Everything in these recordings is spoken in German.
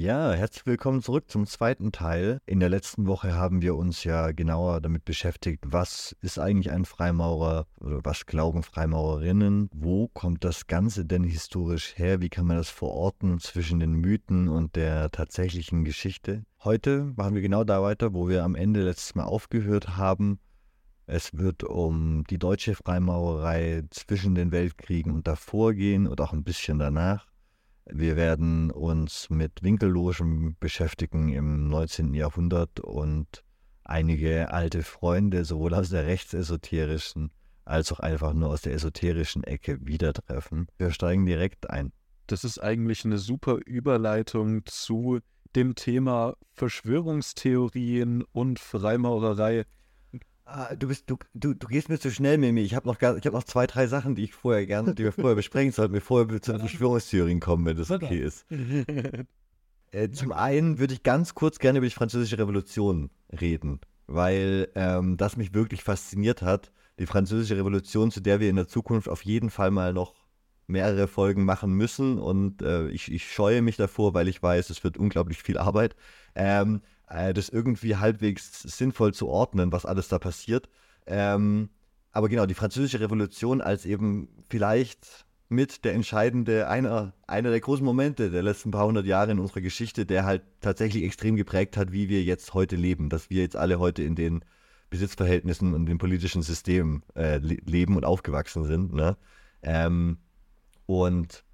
Ja, herzlich willkommen zurück zum zweiten Teil. In der letzten Woche haben wir uns ja genauer damit beschäftigt, was ist eigentlich ein Freimaurer oder was glauben Freimaurerinnen? Wo kommt das Ganze denn historisch her? Wie kann man das verorten zwischen den Mythen und der tatsächlichen Geschichte? Heute machen wir genau da weiter, wo wir am Ende letztes Mal aufgehört haben. Es wird um die deutsche Freimaurerei zwischen den Weltkriegen und davor gehen und auch ein bisschen danach. Wir werden uns mit Winkellogen beschäftigen im 19. Jahrhundert und einige alte Freunde, sowohl aus der rechtsesoterischen als auch einfach nur aus der esoterischen Ecke wieder treffen. Wir steigen direkt ein. Das ist eigentlich eine super Überleitung zu dem Thema Verschwörungstheorien und Freimaurerei. Ah, du, bist, du, du, du gehst mir zu schnell, Mimi. Ich habe noch, hab noch zwei, drei Sachen, die ich vorher gerne, die wir vorher besprechen sollten, bevor wir zu den Verschwörungstheorien kommen, wenn das okay ist. äh, zum einen würde ich ganz kurz gerne über die Französische Revolution reden, weil ähm, das mich wirklich fasziniert hat. Die Französische Revolution, zu der wir in der Zukunft auf jeden Fall mal noch mehrere Folgen machen müssen und äh, ich, ich scheue mich davor, weil ich weiß, es wird unglaublich viel Arbeit. Ähm, äh, das irgendwie halbwegs sinnvoll zu ordnen, was alles da passiert. Ähm, aber genau, die Französische Revolution als eben vielleicht mit der entscheidende, einer, einer der großen Momente der letzten paar hundert Jahre in unserer Geschichte, der halt tatsächlich extrem geprägt hat, wie wir jetzt heute leben, dass wir jetzt alle heute in den Besitzverhältnissen und dem politischen System äh, leben und aufgewachsen sind. Ne? Ähm, und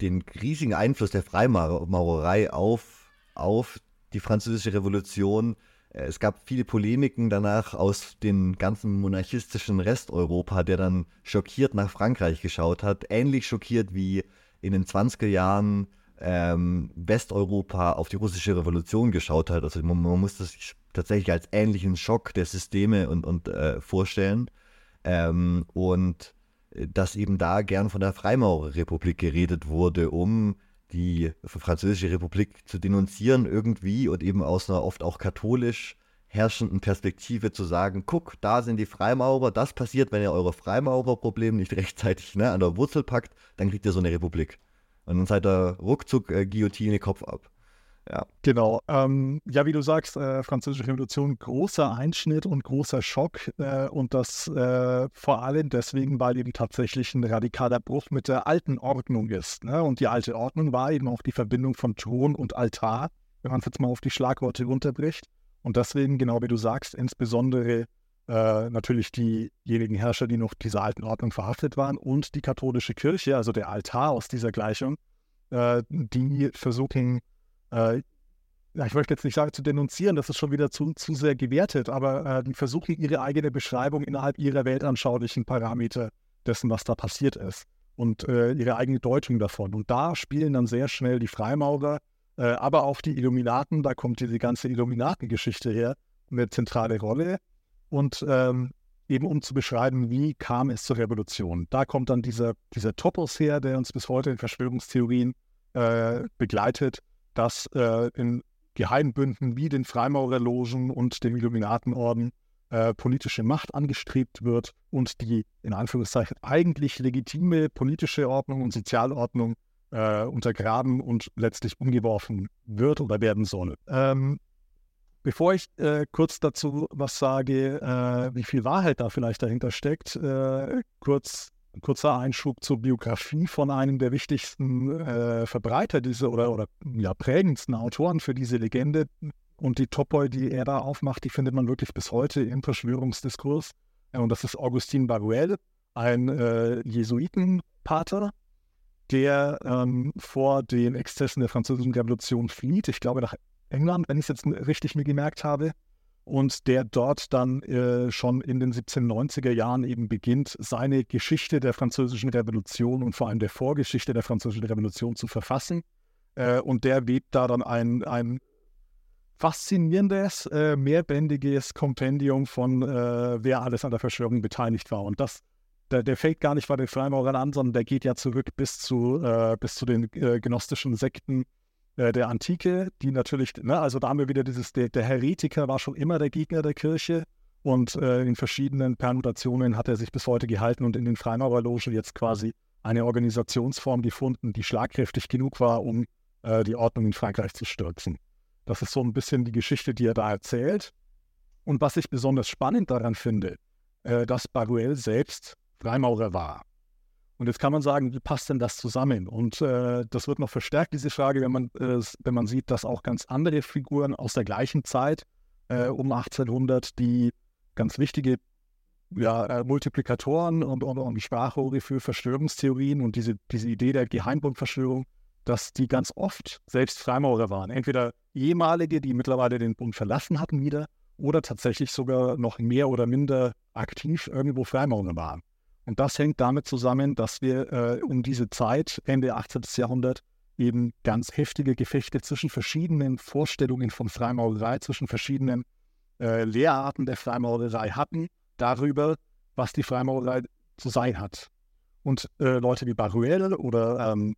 den riesigen Einfluss der Freimaurerei auf, auf die Französische Revolution. Äh, es gab viele Polemiken danach aus dem ganzen monarchistischen Resteuropa, der dann schockiert nach Frankreich geschaut hat. Ähnlich schockiert wie in den 20er Jahren ähm, Westeuropa auf die russische Revolution geschaut hat. Also man, man muss das tatsächlich als ähnlichen Schock der Systeme und, und äh, vorstellen. Ähm, und äh, dass eben da gern von der Freimaurerrepublik geredet wurde, um die Französische Republik zu denunzieren irgendwie und eben aus einer oft auch katholisch herrschenden Perspektive zu sagen, guck, da sind die Freimaurer, das passiert, wenn ihr eure Freimaurerprobleme nicht rechtzeitig ne, an der Wurzel packt, dann kriegt ihr so eine Republik. Und dann seid ihr ruckzuck äh, Guillotine Kopf ab. Ja. Genau. Ähm, ja, wie du sagst, äh, Französische Revolution, großer Einschnitt und großer Schock. Äh, und das äh, vor allem deswegen, weil eben tatsächlich ein radikaler Bruch mit der alten Ordnung ist. Ne? Und die alte Ordnung war eben auch die Verbindung von Thron und Altar, wenn man es jetzt mal auf die Schlagworte runterbricht. Und deswegen, genau wie du sagst, insbesondere äh, natürlich diejenigen Herrscher, die noch dieser alten Ordnung verhaftet waren und die katholische Kirche, also der Altar aus dieser Gleichung, äh, die versuchen, äh, ja, ich möchte jetzt nicht sagen zu denunzieren, das ist schon wieder zu, zu sehr gewertet, aber äh, die versuchen ihre eigene Beschreibung innerhalb ihrer weltanschaulichen Parameter dessen, was da passiert ist und äh, ihre eigene Deutung davon. Und da spielen dann sehr schnell die Freimaurer, äh, aber auch die Illuminaten, da kommt diese ganze Illuminatengeschichte her, eine zentrale Rolle. Und ähm, eben um zu beschreiben, wie kam es zur Revolution. Da kommt dann dieser, dieser Topos her, der uns bis heute in Verschwörungstheorien äh, begleitet dass äh, in Geheimbünden wie den Freimaurerlogen und dem Illuminatenorden äh, politische Macht angestrebt wird und die in Anführungszeichen eigentlich legitime politische Ordnung und Sozialordnung äh, untergraben und letztlich umgeworfen wird oder werden soll. Ähm, bevor ich äh, kurz dazu was sage, äh, wie viel Wahrheit da vielleicht dahinter steckt, äh, kurz ein kurzer Einschub zur Biografie von einem der wichtigsten äh, Verbreiter dieser oder, oder ja, prägendsten Autoren für diese Legende. Und die Topoi, die er da aufmacht, die findet man wirklich bis heute im Verschwörungsdiskurs. Und das ist Augustin Baruel, ein äh, Jesuitenpater, der ähm, vor den Exzessen der Französischen Revolution flieht. Ich glaube nach England, wenn ich es jetzt richtig mir gemerkt habe und der dort dann äh, schon in den 1790er Jahren eben beginnt, seine Geschichte der Französischen Revolution und vor allem der Vorgeschichte der Französischen Revolution zu verfassen. Äh, und der webt da dann ein, ein faszinierendes, äh, mehrbändiges Kompendium von, äh, wer alles an der Verschwörung beteiligt war. Und das, der, der fängt gar nicht bei den Freimaurern an, sondern der geht ja zurück bis zu, äh, bis zu den äh, gnostischen Sekten äh, der Antike, die natürlich, ne, also da haben wir wieder dieses, der, der Heretiker war schon immer der Gegner der Kirche und äh, in verschiedenen Permutationen hat er sich bis heute gehalten und in den Freimaurerlogen jetzt quasi eine Organisationsform gefunden, die schlagkräftig genug war, um äh, die Ordnung in Frankreich zu stürzen. Das ist so ein bisschen die Geschichte, die er da erzählt. Und was ich besonders spannend daran finde, äh, dass Baruel selbst Freimaurer war. Und jetzt kann man sagen, wie passt denn das zusammen? Und äh, das wird noch verstärkt, diese Frage, wenn man, äh, wenn man sieht, dass auch ganz andere Figuren aus der gleichen Zeit äh, um 1800, die ganz wichtige ja, äh, Multiplikatoren und, und, und Sprachrohre für Verschwörungstheorien und diese, diese Idee der Geheimbundverschwörung, dass die ganz oft selbst Freimaurer waren. Entweder ehemalige, die mittlerweile den Bund verlassen hatten wieder, oder tatsächlich sogar noch mehr oder minder aktiv irgendwo Freimaurer waren. Und das hängt damit zusammen, dass wir äh, um diese Zeit, Ende 18. Jahrhundert, eben ganz heftige Gefechte zwischen verschiedenen Vorstellungen von Freimaurerei, zwischen verschiedenen äh, Lehrarten der Freimaurerei hatten, darüber, was die Freimaurerei zu sein hat. Und äh, Leute wie Baruel oder, ähm,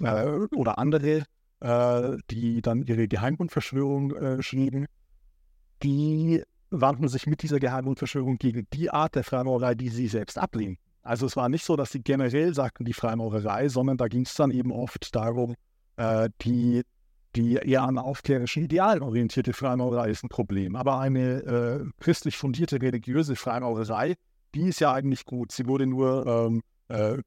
äh, oder andere, äh, die dann ihre Geheimbundverschwörung äh, schrieben, die wandten sich mit dieser Geheimbundverschwörung gegen die Art der Freimaurerei, die sie selbst ablehnen. Also es war nicht so, dass sie generell sagten, die Freimaurerei, sondern da ging es dann eben oft darum, äh, die, die eher an aufklärischen Idealen orientierte Freimaurerei ist ein Problem. Aber eine äh, christlich fundierte religiöse Freimaurerei, die ist ja eigentlich gut. Sie wurde nur ähm, äh,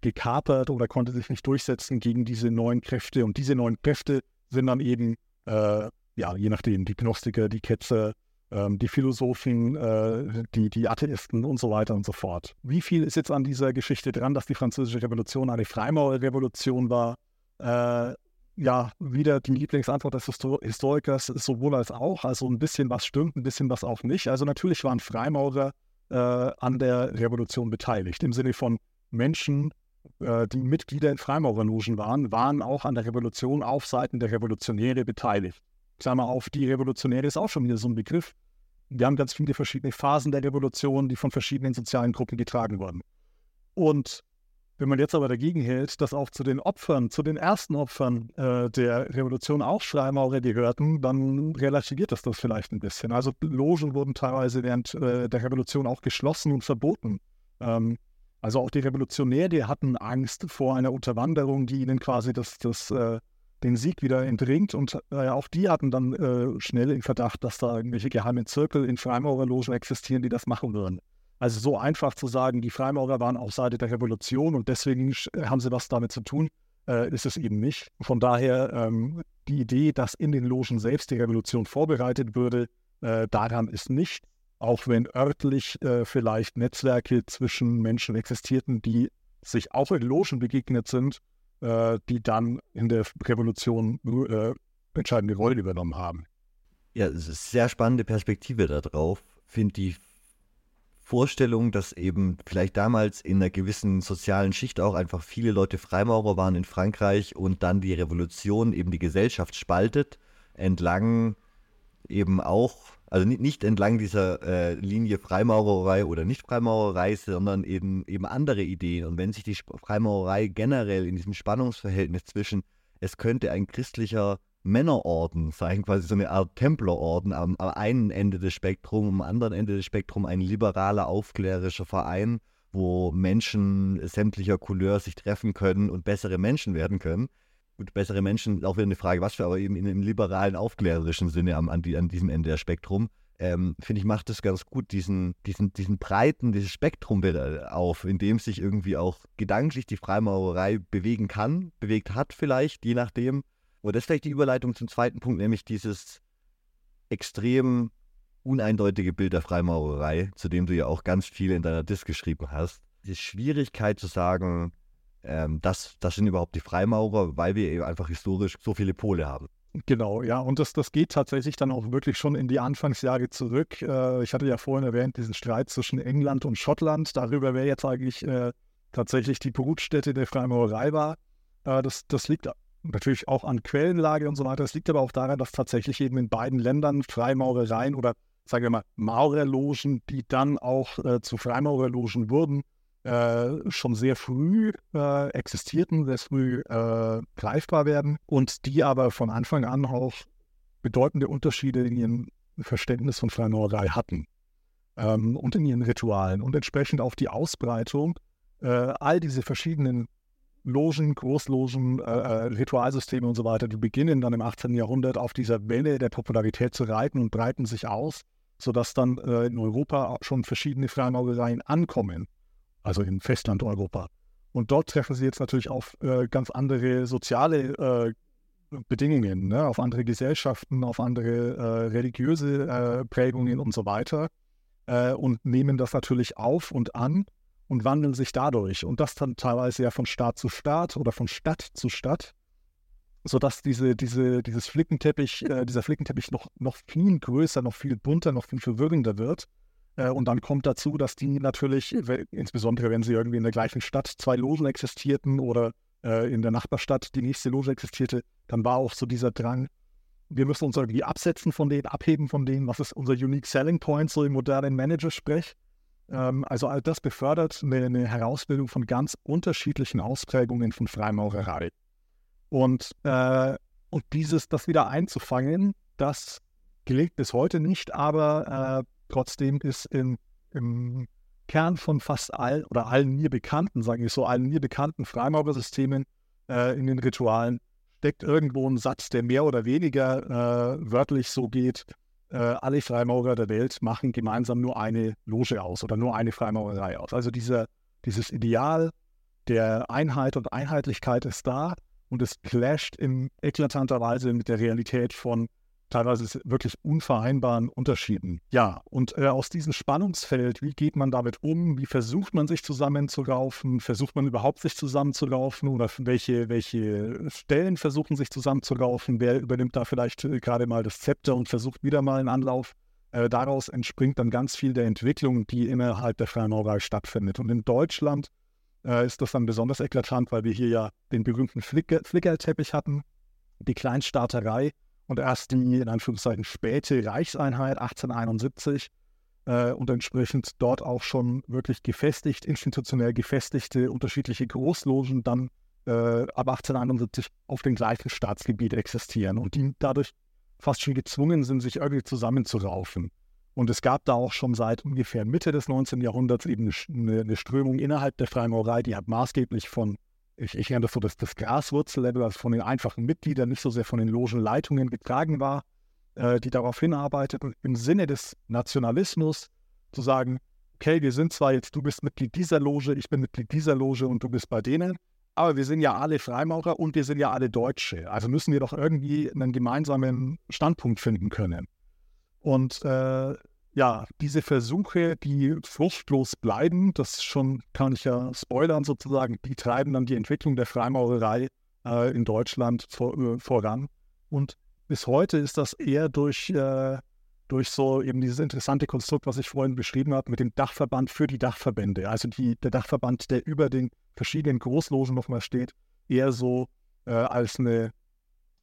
gekapert oder konnte sich nicht durchsetzen gegen diese neuen Kräfte. Und diese neuen Kräfte sind dann eben, äh, ja, je nachdem, die Gnostiker, die Ketzer, ähm, die Philosophen, äh, die, die Atheisten und so weiter und so fort. Wie viel ist jetzt an dieser Geschichte dran, dass die Französische Revolution eine Freimaurerrevolution war? Äh, ja, wieder die Lieblingsantwort des Historikers, sowohl als auch. Also ein bisschen was stimmt, ein bisschen was auch nicht. Also natürlich waren Freimaurer äh, an der Revolution beteiligt, im Sinne von Menschen, äh, die Mitglieder in Freimaurerlogen waren, waren auch an der Revolution auf Seiten der Revolutionäre beteiligt. Klammer auf, die Revolutionäre ist auch schon wieder so ein Begriff. Wir haben ganz viele verschiedene Phasen der Revolution, die von verschiedenen sozialen Gruppen getragen wurden. Und wenn man jetzt aber dagegen hält, dass auch zu den Opfern, zu den ersten Opfern äh, der Revolution auch Freimaurer gehörten, dann relativiert das das vielleicht ein bisschen. Also Logen wurden teilweise während äh, der Revolution auch geschlossen und verboten. Ähm, also auch die Revolutionäre hatten Angst vor einer Unterwanderung, die ihnen quasi das, das äh, den Sieg wieder entringt. Und äh, auch die hatten dann äh, schnell in Verdacht, dass da irgendwelche geheimen Zirkel in Freimaurerlogen existieren, die das machen würden. Also so einfach zu sagen, die Freimaurer waren auf Seite der Revolution und deswegen äh, haben sie was damit zu tun, äh, ist es eben nicht. Von daher ähm, die Idee, dass in den Logen selbst die Revolution vorbereitet würde, äh, daran ist nicht, auch wenn örtlich äh, vielleicht Netzwerke zwischen Menschen existierten, die sich auch in Logen begegnet sind, äh, die dann in der Revolution äh, entscheidende Rollen übernommen haben. Ja, es ist sehr spannende Perspektive darauf. Finde die Vorstellung, dass eben vielleicht damals in einer gewissen sozialen Schicht auch einfach viele Leute Freimaurer waren in Frankreich und dann die Revolution eben die Gesellschaft spaltet, entlang eben auch also nicht entlang dieser äh, Linie Freimaurerei oder Nicht-Freimaurerei, sondern eben, eben andere Ideen. Und wenn sich die Freimaurerei generell in diesem Spannungsverhältnis zwischen, es könnte ein christlicher Männerorden sein, quasi so eine Art Templerorden am, am einen Ende des Spektrums, am anderen Ende des Spektrums ein liberaler, aufklärerischer Verein, wo Menschen sämtlicher Couleur sich treffen können und bessere Menschen werden können gut, bessere Menschen, auch wieder eine Frage, was für, aber eben in einem liberalen, aufklärerischen Sinne am, an, die, an diesem Ende der Spektrum, ähm, finde ich, macht es ganz gut, diesen, diesen, diesen breiten, dieses Spektrum auf, in dem sich irgendwie auch gedanklich die Freimaurerei bewegen kann, bewegt hat vielleicht, je nachdem. Und das ist vielleicht die Überleitung zum zweiten Punkt, nämlich dieses extrem uneindeutige Bild der Freimaurerei, zu dem du ja auch ganz viel in deiner Disk geschrieben hast. Die Schwierigkeit zu sagen, ähm, das, das sind überhaupt die Freimaurer, weil wir eben einfach historisch so viele Pole haben. Genau, ja, und das, das geht tatsächlich dann auch wirklich schon in die Anfangsjahre zurück. Äh, ich hatte ja vorhin erwähnt, diesen Streit zwischen England und Schottland, darüber wer jetzt eigentlich äh, tatsächlich die Brutstätte der Freimaurerei war. Äh, das, das liegt natürlich auch an Quellenlage und so weiter. Es liegt aber auch daran, dass tatsächlich eben in beiden Ländern Freimaurereien oder sagen wir mal Maurerlogen, die dann auch äh, zu Freimaurerlogen wurden, äh, schon sehr früh äh, existierten, sehr früh äh, greifbar werden und die aber von Anfang an auch bedeutende Unterschiede in ihrem Verständnis von Freimaurerei hatten ähm, und in ihren Ritualen und entsprechend auch die Ausbreitung äh, all diese verschiedenen Logen, Großlogen, äh, Ritualsysteme und so weiter, die beginnen dann im 18. Jahrhundert auf dieser Welle der Popularität zu reiten und breiten sich aus, sodass dann in Europa schon verschiedene Freimaurereien ankommen, also in Festland-Europa. Und dort treffen sie jetzt natürlich auf äh, ganz andere soziale äh, Bedingungen, ne? auf andere Gesellschaften, auf andere äh, religiöse Prägungen und so weiter und nehmen das natürlich auf und an und wandeln sich dadurch. Und das dann teilweise ja von Staat zu Staat oder von Stadt zu Stadt, sodass diese, diese, dieses Flickenteppich, äh, dieser Flickenteppich noch, noch viel größer, noch viel bunter, noch viel verwirrender wird. Äh, und dann kommt dazu, dass die natürlich, insbesondere wenn sie irgendwie in der gleichen Stadt zwei Logen existierten oder äh, in der Nachbarstadt die nächste Loge existierte, dann war auch so dieser Drang, wir müssen uns irgendwie absetzen von denen, abheben von denen, was ist unser Unique Selling Point, so im modernen Manager-Sprech. Ähm, also all das befördert eine, eine, Herausbildung von ganz unterschiedlichen Ausprägungen von Freimaurerei. Und, äh, und dieses, das wieder einzufangen, das gelingt bis heute nicht, aber äh, trotzdem ist in, im Kern von fast allen oder allen mir bekannten, sage ich so, allen mir bekannten Freimaurersystemen äh, in den Ritualen steckt irgendwo ein Satz, der mehr oder weniger äh, wörtlich so geht, äh, alle Freimaurer der Welt machen gemeinsam nur eine Loge aus oder nur eine Freimaurerei aus. Also dieser, dieses Ideal der Einheit und Einheitlichkeit ist da und es clasht in eklatanter Weise mit der Realität von teilweise wirklich unvereinbaren Unterschieden. Ja, und äh, aus diesem Spannungsfeld, wie geht man damit um? Wie versucht man sich zusammenzulaufen? Versucht man überhaupt sich zusammenzulaufen? Oder welche, welche Stellen versuchen sich zusammenzulaufen? Wer übernimmt da vielleicht äh, gerade mal das Zepter und versucht wieder mal einen Anlauf? Äh, daraus entspringt dann ganz viel der Entwicklung, die innerhalb der Freimaurerei stattfindet. Und in Deutschland äh, ist das dann besonders eklatant, weil wir hier ja den berühmten Flicker, Flickerteppich hatten, die Kleinstaaterei und erst die in Anführungszeichen späte Reichseinheit 1871 äh, und entsprechend dort auch schon wirklich gefestigt, institutionell gefestigte unterschiedliche Großlogen dann äh, ab 1871 auf dem gleichen Staatsgebiet existieren und die dadurch fast schon gezwungen sind, sich irgendwie zusammenzuraufen. Und es gab da auch schon seit ungefähr Mitte des 19. Jahrhunderts eben eine, eine Strömung innerhalb der Freimaurerei, die hat maßgeblich von ich, ich das so das, das Graswurzellevel, also von den einfachen Mitgliedern, nicht so sehr von den Logenleitungen getragen war, äh, die darauf hinarbeiteten, im Sinne des Nationalismus zu sagen, okay, wir sind zwar jetzt, du bist Mitglied dieser Loge, ich bin Mitglied dieser Loge und du bist bei denen, aber wir sind ja alle Freimaurer und wir sind ja alle Deutsche. Also müssen wir doch irgendwie einen gemeinsamen Standpunkt finden können. Und äh, ja, diese Versuche, die fruchtlos bleiben, das schon kann ich ja spoilern sozusagen, die treiben dann die Entwicklung der Freimaurerei äh, in Deutschland vor, äh, voran. Und bis heute ist das eher durch, äh, durch so eben dieses interessante Konstrukt, was ich vorhin beschrieben habe, mit dem Dachverband für die Dachverbände. Also die, der Dachverband, der über den verschiedenen Großlogen nochmal steht, eher so äh, als eine,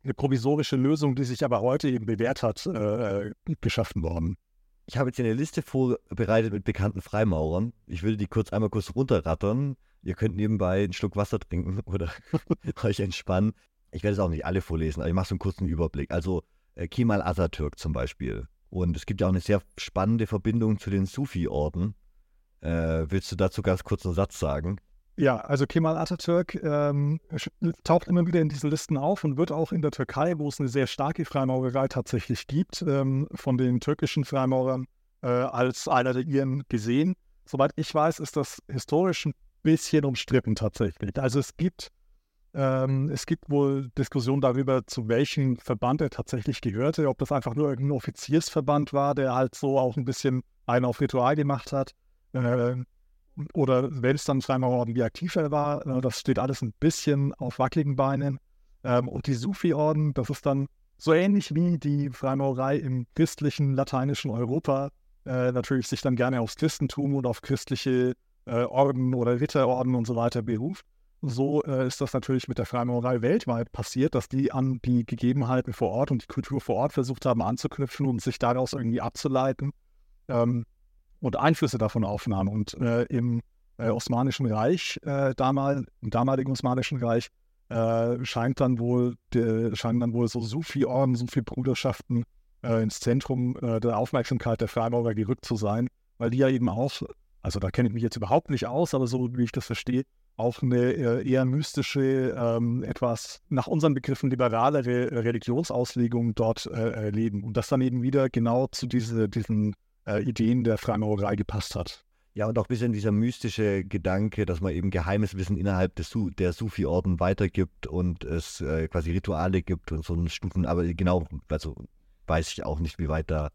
eine provisorische Lösung, die sich aber heute eben bewährt hat, äh, geschaffen worden. Ich habe jetzt eine Liste vorbereitet mit bekannten Freimaurern. Ich will die kurz einmal kurz runterrattern. Ihr könnt nebenbei einen Schluck Wasser trinken oder euch entspannen. Ich werde es auch nicht alle vorlesen, aber ich mache so einen kurzen Überblick. Also äh, Kemal Atatürk zum Beispiel. Und es gibt ja auch eine sehr spannende Verbindung zu den Sufi-Orden. Äh, willst du dazu ganz kurz einen Satz sagen? Ja, also Kemal Atatürk ähm, taucht immer wieder in diesen Listen auf und wird auch in der Türkei, wo es eine sehr starke Freimaurerei tatsächlich gibt, ähm, von den türkischen Freimaurern äh, als einer der ihren gesehen. Soweit ich weiß, ist das historisch ein bisschen umstritten tatsächlich. Also es gibt, ähm, es gibt wohl Diskussionen darüber, zu welchem Verband er tatsächlich gehörte, ob das einfach nur irgendein Offiziersverband war, der halt so auch ein bisschen einen auf Ritual gemacht hat. Äh, oder wenn es dann Freimaurerorden wie aktiver war, äh, das steht alles ein bisschen auf wackeligen Beinen. Ähm, und die Sufi-Orden, das ist dann so ähnlich wie die Freimaurerei im christlichen, lateinischen Europa, äh, natürlich sich dann gerne aufs Christentum und auf christliche äh, Orden oder Ritterorden und so weiter beruft. So äh, ist das natürlich mit der Freimaurerei weltweit passiert, dass die an die Gegebenheiten vor Ort und die Kultur vor Ort versucht haben anzuknüpfen und sich daraus irgendwie abzuleiten. Ähm, und Einflüsse davon aufnahm. Und äh, im äh, Osmanischen Reich, äh, damals, im damaligen Osmanischen Reich, äh, scheint dann wohl, de, scheinen dann wohl so Sufi-Orden, Sufi-Bruderschaften äh, ins Zentrum äh, der Aufmerksamkeit der Freimaurer gerückt zu sein, weil die ja eben auch, also da kenne ich mich jetzt überhaupt nicht aus, aber so wie ich das verstehe, auch eine eher mystische, ähm, etwas nach unseren Begriffen liberalere Religionsauslegung dort äh, leben. Und das dann eben wieder genau zu diese, diesen äh, Ideen der Freimaurerei gepasst hat. Ja, und auch ein bisschen dieser mystische Gedanke, dass man eben geheimes Wissen innerhalb des Su der Sufi-Orden weitergibt und es äh, quasi Rituale gibt und so Stufen, aber genau, also weiß ich auch nicht, wie weit da.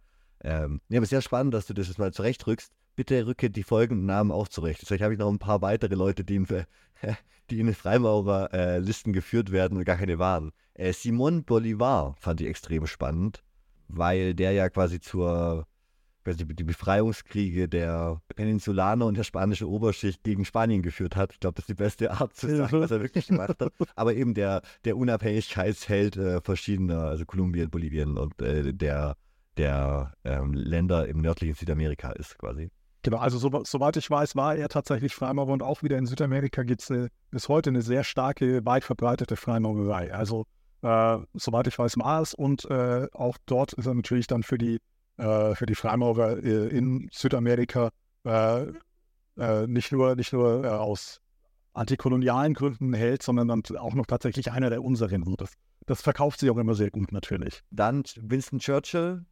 Ähm, ja, aber sehr spannend, dass du das jetzt mal zurechtrückst. Bitte rücke die folgenden Namen auch zurecht. Vielleicht habe ich noch ein paar weitere Leute, die in, die in Freimaurer-Listen äh, geführt werden und gar keine waren. Äh, Simon Bolivar fand ich extrem spannend, weil der ja quasi zur die, die Befreiungskriege der Peninsulaner und der spanischen Oberschicht gegen Spanien geführt hat. Ich glaube, das ist die beste Art zu sagen, was er wirklich gemacht hat. Aber eben der, der Unabhängigkeitsheld äh, verschiedener, also Kolumbien, Bolivien und äh, der, der ähm, Länder im nördlichen Südamerika ist quasi. Genau, also so, soweit ich weiß, war er tatsächlich Freimaurer und auch wieder in Südamerika gibt es bis heute eine sehr starke, weit verbreitete Freimaurerei. Also äh, soweit ich weiß, Mars und äh, auch dort ist er natürlich dann für die für die Freimaurer äh, in Südamerika äh, äh, nicht nur, nicht nur aus antikolonialen Gründen hält, sondern dann auch noch tatsächlich einer der unseren. Das, das verkauft sich auch immer sehr gut natürlich. Dann Winston Churchill.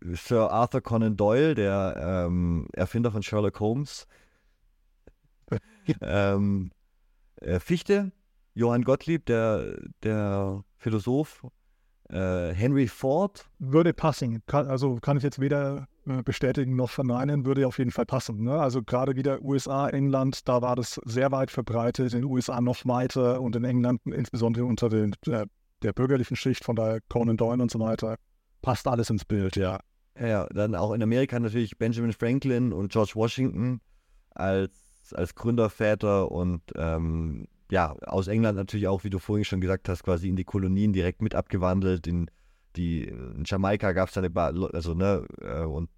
Sir Arthur Conan Doyle, der ähm, Erfinder von Sherlock Holmes. ähm, Fichte, Johann Gottlieb, der, der Philosoph äh, Henry Ford. Würde passen. Kann, also kann ich jetzt weder äh, bestätigen noch verneinen, würde auf jeden Fall passen. Ne? Also gerade wieder USA, England, da war das sehr weit verbreitet, in den USA noch weiter und in England insbesondere unter den, der, der bürgerlichen Schicht von der Conan Doyle und so weiter. Passt alles ins Bild, ja. Ja, dann auch in Amerika natürlich Benjamin Franklin und George Washington als, als Gründerväter und ähm, ja, aus England natürlich auch, wie du vorhin schon gesagt hast, quasi in die Kolonien direkt mit abgewandelt. In, die, in Jamaika gab es eine, ba also ne, äh, und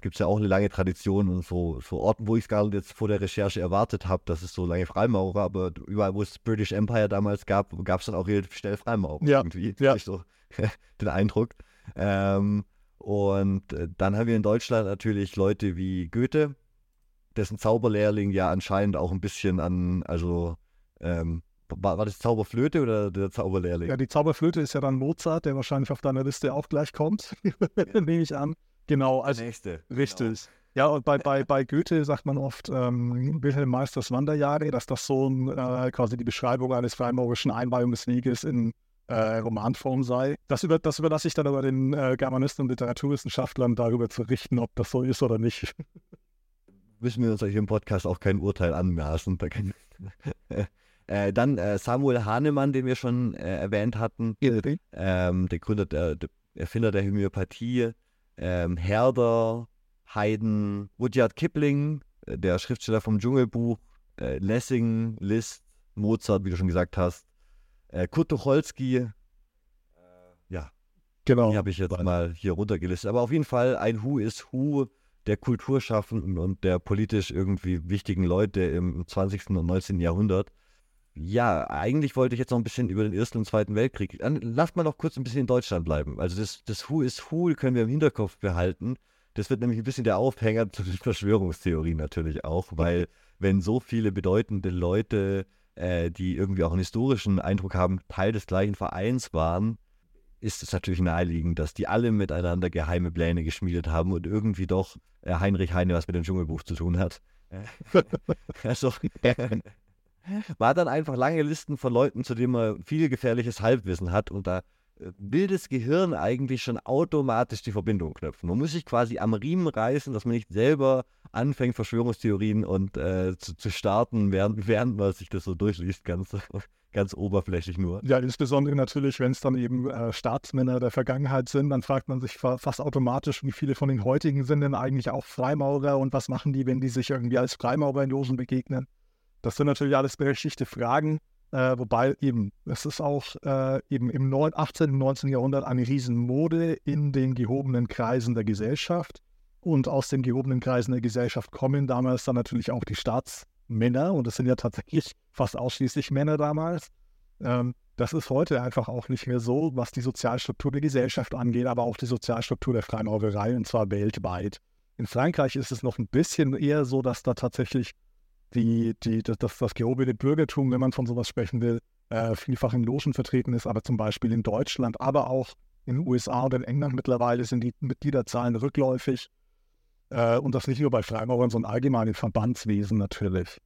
gibt es ja auch eine lange Tradition und so, so Orten, wo ich es gerade jetzt vor der Recherche erwartet habe, dass es so lange Freimaurer, aber überall, wo es British Empire damals gab, gab es dann auch relativ schnell Freimaurer. Ja. Irgendwie, ja. so den Eindruck. Ähm, und äh, dann haben wir in Deutschland natürlich Leute wie Goethe, dessen Zauberlehrling ja anscheinend auch ein bisschen an, also ähm, war, war, das Zauberflöte oder der Zauberlehrling? Ja, die Zauberflöte ist ja dann Mozart, der wahrscheinlich auf deiner Liste auch gleich kommt, nehme ich an. Genau, als nächste. Richtig. Genau. Ja, und bei, bei, bei Goethe sagt man oft ähm, Wilhelm Meisters Wanderjahre, dass das so ein, äh, quasi die Beschreibung eines freimaurischen Einweihungsweges in äh, Romanform sei. Das, über, das überlasse ich dann aber den äh, Germanisten und Literaturwissenschaftlern, darüber zu richten, ob das so ist oder nicht. Müssen wir uns hier im Podcast auch kein Urteil anmaßen. Äh, dann äh, Samuel Hahnemann, den wir schon äh, erwähnt hatten, ähm, der Gründer, der, der, Erfinder der Homöopathie, ähm, Herder, Haydn, Rudyard Kipling, äh, der Schriftsteller vom Dschungelbuch, äh, Lessing, Liszt, Mozart, wie du schon gesagt hast, Kurt Tucholsky, ja, genau. die habe ich jetzt mal hier runtergelistet. Aber auf jeden Fall ein Who is Who der Kulturschaffenden und der politisch irgendwie wichtigen Leute im 20. und 19. Jahrhundert. Ja, eigentlich wollte ich jetzt noch ein bisschen über den Ersten und Zweiten Weltkrieg. Lasst mal noch kurz ein bisschen in Deutschland bleiben. Also das, das Who is Who können wir im Hinterkopf behalten. Das wird nämlich ein bisschen der Aufhänger zu den Verschwörungstheorien natürlich auch, weil wenn so viele bedeutende Leute, äh, die irgendwie auch einen historischen Eindruck haben, Teil des gleichen Vereins waren, ist es natürlich naheliegend, dass die alle miteinander geheime Pläne geschmiedet haben und irgendwie doch äh, Heinrich Heine was mit dem Dschungelbuch zu tun hat. also, war dann einfach lange Listen von Leuten, zu denen man viel gefährliches Halbwissen hat und da äh, will das Gehirn eigentlich schon automatisch die Verbindung knöpfen. Man muss sich quasi am Riemen reißen, dass man nicht selber anfängt, Verschwörungstheorien und äh, zu, zu, starten, während, während man sich das so durchliest, ganz, ganz oberflächlich nur. Ja, insbesondere natürlich, wenn es dann eben äh, Staatsmänner der Vergangenheit sind, dann fragt man sich fa fast automatisch, wie viele von den heutigen sind denn eigentlich auch Freimaurer und was machen die, wenn die sich irgendwie als Freimaurer in Logen begegnen. Das sind natürlich alles berechtigte Fragen, äh, wobei eben, es ist auch äh, eben im 18. und 19. Jahrhundert eine Riesenmode in den gehobenen Kreisen der Gesellschaft. Und aus den gehobenen Kreisen der Gesellschaft kommen damals dann natürlich auch die Staatsmänner. Und es sind ja tatsächlich fast ausschließlich Männer damals. Ähm, das ist heute einfach auch nicht mehr so, was die Sozialstruktur der Gesellschaft angeht, aber auch die Sozialstruktur der Freimaurerei, und zwar weltweit. In Frankreich ist es noch ein bisschen eher so, dass da tatsächlich die, die, das, das gehobene Bürgertum, wenn man von sowas sprechen will, äh, vielfach in Logen vertreten ist, aber zum Beispiel in Deutschland, aber auch in den USA und in England mittlerweile sind die Mitgliederzahlen rückläufig. Äh, und das nicht nur bei Freimaurern, sondern allgemein im Verbandswesen natürlich.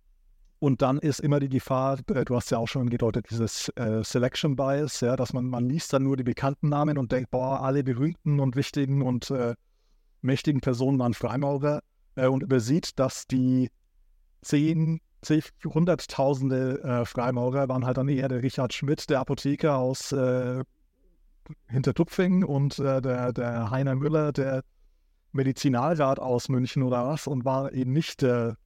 Und dann ist immer die Gefahr, du hast ja auch schon angedeutet, dieses äh, Selection Bias, ja, dass man, man liest dann nur die bekannten Namen und denkt, boah, alle berühmten und wichtigen und äh, mächtigen Personen waren Freimaurer äh, und übersieht, dass die zehn, zig, hunderttausende äh, Freimaurer waren halt dann eher der Richard Schmidt, der Apotheker aus äh, Hintertupfing und der, der Heiner Müller, der Medizinalrat aus München oder was und war eben nicht der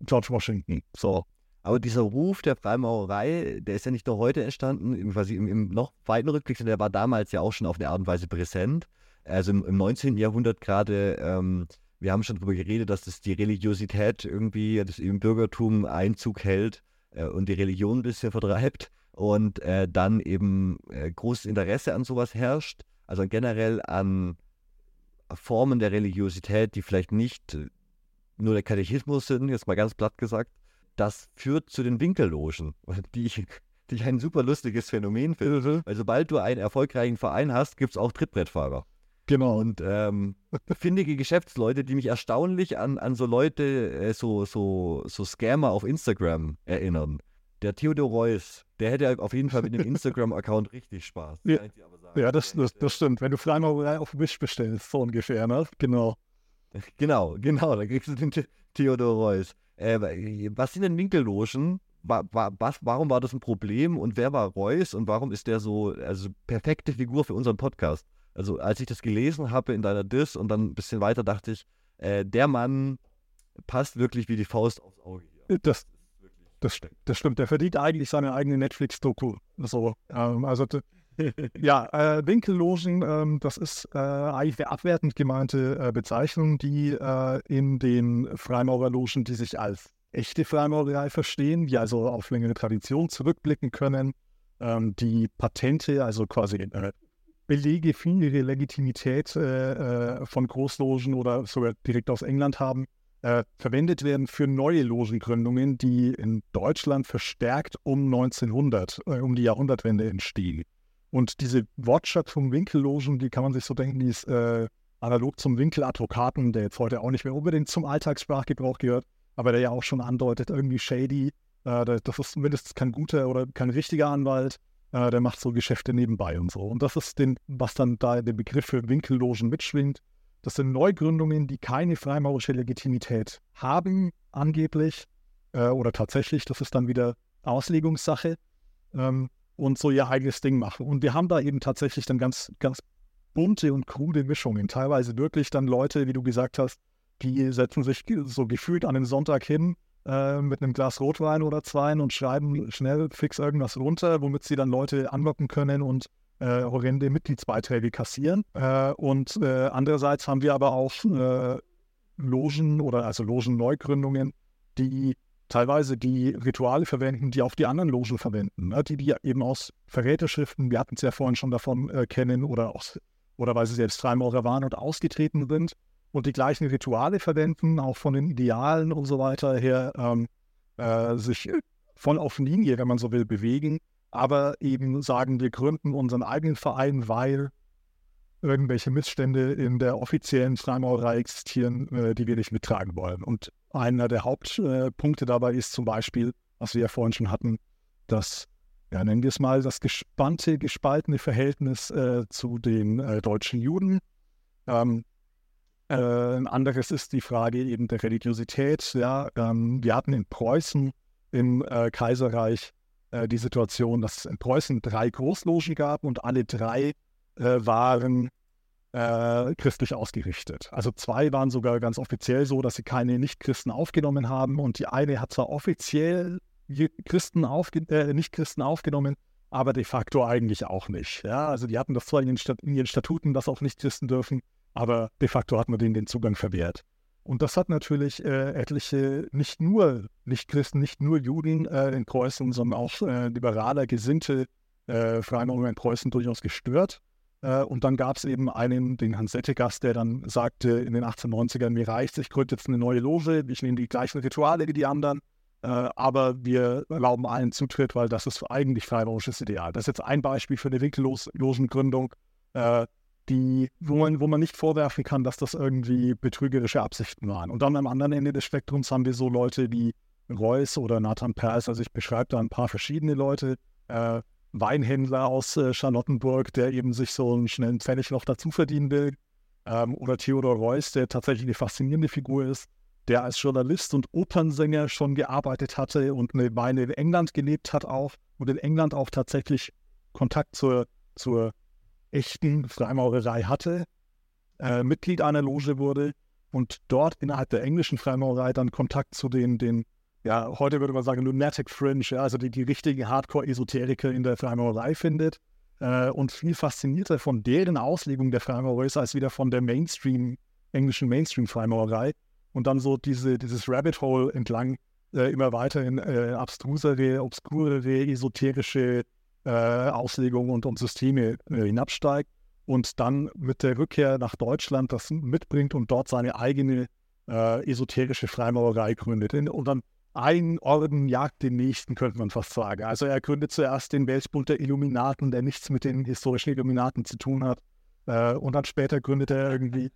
George Washington. So. Aber dieser Ruf der Freimaurerei, der ist ja nicht nur heute entstanden, quasi im, im noch weiten Rückblick, sondern der war damals ja auch schon auf eine Art und Weise präsent. Also im, im 19. Jahrhundert gerade, ähm, wir haben schon darüber geredet, dass das die Religiosität irgendwie, das im Bürgertum Einzug hält äh, und die Religion ein bisschen vertreibt und äh, dann eben äh, großes Interesse an sowas herrscht, also generell an Formen der Religiosität, die vielleicht nicht äh, nur der Katechismus sind, jetzt mal ganz platt gesagt, das führt zu den Winkellogen, die ich, die ich ein super lustiges Phänomen finde. Mhm. Weil sobald du einen erfolgreichen Verein hast, gibt es auch Trittbrettfahrer. Genau. Und ähm, findige Geschäftsleute, die mich erstaunlich an, an so Leute, äh, so, so, so Scammer auf Instagram erinnern. Der Theodor Reuss, der hätte auf jeden Fall mit dem Instagram-Account richtig Spaß. Ja, ja das, das, das stimmt. Wenn du Freimaurerei auf Wish bestellst, so ungefähr, ne? Genau. Genau, genau, da kriegst du den Theodor Reuss. Äh, was sind denn Winkellogen? War, war, was, warum war das ein Problem und wer war Reuss und warum ist der so, also perfekte Figur für unseren Podcast? Also als ich das gelesen habe in deiner Diss und dann ein bisschen weiter dachte ich, äh, der Mann passt wirklich wie die Faust aufs Auge hier. Das, das, stimmt, das stimmt. Der verdient eigentlich seine eigene Netflix-Doku. So, ähm, also ja, äh, Winkellogen, ähm, das ist äh, eigentlich eine abwertend gemeinte äh, Bezeichnung, die äh, in den Freimaurerlogen, die sich als echte Freimaurerei verstehen, die also auf längere Tradition zurückblicken können, ähm, die Patente, also quasi äh, Belege für ihre Legitimität äh, von Großlogen oder sogar direkt aus England haben, verwendet werden für neue Logengründungen, die in Deutschland verstärkt um 1900, um die Jahrhundertwende entstehen. Und diese Wortschöpfung Winkellogen, die kann man sich so denken, die ist äh, analog zum Winkeladvokaten, der jetzt heute auch nicht mehr unbedingt zum Alltagssprachgebrauch gehört, aber der ja auch schon andeutet, irgendwie shady. Äh, das ist zumindest kein guter oder kein richtiger Anwalt. Äh, der macht so Geschäfte nebenbei und so. Und das ist den, was dann da den Begriff für Winkellogen mitschwingt. Das sind Neugründungen, die keine freimaurische Legitimität haben, angeblich. Äh, oder tatsächlich, das ist dann wieder Auslegungssache. Ähm, und so ihr eigenes Ding machen. Und wir haben da eben tatsächlich dann ganz, ganz bunte und krude Mischungen. Teilweise wirklich dann Leute, wie du gesagt hast, die setzen sich so gefühlt an einem Sonntag hin äh, mit einem Glas Rotwein oder zwei und schreiben schnell fix irgendwas runter, womit sie dann Leute anlocken können und äh, horrende Mitgliedsbeiträge kassieren. Äh, und äh, andererseits haben wir aber auch äh, Logen oder also Logen-Neugründungen, die teilweise die Rituale verwenden, die auch die anderen Logen verwenden, ne? die die eben aus Verräterschriften, wir hatten es ja vorhin schon davon, kennen oder, aus, oder weil sie selbst Freimaurer waren und ausgetreten sind und die gleichen Rituale verwenden, auch von den Idealen und so weiter her, ähm, äh, sich von auf Linie, wenn man so will, bewegen, aber eben sagen, wir gründen unseren eigenen Verein, weil irgendwelche Missstände in der offiziellen Freimaurerei existieren, äh, die wir nicht mittragen wollen. Und einer der Hauptpunkte äh, dabei ist zum Beispiel, was wir ja vorhin schon hatten, das, ja, nennen wir es mal, das gespannte, gespaltene Verhältnis äh, zu den äh, deutschen Juden. Ähm, äh, ein anderes ist die Frage eben der Religiosität. Ja, ähm, wir hatten in Preußen im äh, Kaiserreich die Situation, dass es in Preußen drei Großlogen gab und alle drei äh, waren äh, christlich ausgerichtet. Also zwei waren sogar ganz offiziell so, dass sie keine Nichtchristen aufgenommen haben und die eine hat zwar offiziell Christen aufge äh, Nichtchristen aufgenommen, aber de facto eigentlich auch nicht. Ja, also die hatten das zwar in, den in ihren Statuten, dass auch Nichtchristen dürfen, aber de facto hat man denen den Zugang verwehrt. Und das hat natürlich äh, etliche, nicht nur Nichtchristen, nicht nur Juden äh, in Preußen, sondern auch äh, liberaler gesinnte äh, Freimaurer in Preußen durchaus gestört. Äh, und dann gab es eben einen, den Hans Settegast, der dann sagte in den 1890ern, mir reicht ich gründe jetzt eine neue Loge, ich nehme die gleichen Rituale wie die anderen Äh, aber wir erlauben allen Zutritt, weil das ist eigentlich freimaurerisch Ideal. Das ist jetzt ein Beispiel für eine Winkellosengründung, äh, die, wo, man, wo man nicht vorwerfen kann, dass das irgendwie betrügerische Absichten waren. Und dann am anderen Ende des Spektrums haben wir so Leute wie Reus oder Nathan Pers. Also ich beschreibe da ein paar verschiedene Leute. Äh, Weinhändler aus äh, Charlottenburg, der eben sich so einen schnellen Pfennig noch dazu verdienen will. Ähm, oder Theodor Reuss, der tatsächlich eine faszinierende Figur ist der als Journalist und Opernsänger schon gearbeitet hatte und eine Weile in England gelebt hat auch und in England auch tatsächlich Kontakt zur, zur echten Freimaurerei hatte, äh, Mitglied einer Loge wurde und dort innerhalb der englischen Freimaurerei dann Kontakt zu den, den ja, heute würde man sagen, Lunatic Fringe, ja, also die, die richtigen Hardcore-Esoteriker in der Freimaurerei findet. Äh, und viel faszinierter von deren Auslegung der Freimaurerei ist als wieder von der Mainstream, englischen Mainstream-Freimaurerei und dann so diese, dieses Rabbit Hole entlang äh, immer weiter in äh, abstrusere, obskurere, esoterische äh, Auslegungen und, und Systeme äh, hinabsteigt und dann mit der Rückkehr nach Deutschland das mitbringt und dort seine eigene äh, esoterische Freimaurerei gründet. Und dann ein Orden jagt den nächsten, könnte man fast sagen. Also er gründet zuerst den Weltbund der Illuminaten, der nichts mit den historischen Illuminaten zu tun hat. Äh, und dann später gründet er irgendwie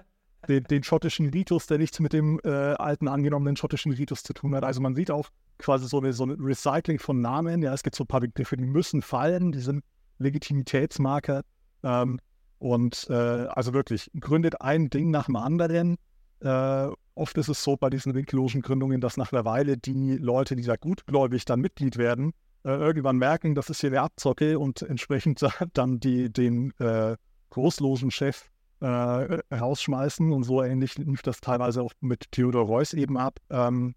den, den, schottischen Ritus, der nichts mit dem äh, alten angenommenen schottischen Ritus zu tun hat. Also man sieht auch quasi so, eine, so ein Recycling von Namen. Ja, es gibt so ein paar Begriffe, die müssen fallen, die sind Legitimitätsmarker. Ähm, und äh, also wirklich, gründet ein Ding nach dem anderen. Äh, oft ist es so bei diesen winkellosen Gründungen, dass nach einer Weile die Leute, die da gutgläubig dann Mitglied werden, äh, irgendwann merken, das ist hier eine Abzocke und entsprechend dann die, den äh, großlosen Chef äh, rausschmeißen und so ähnlich lief das teilweise auch mit Theodor Reuss eben ab. Ähm,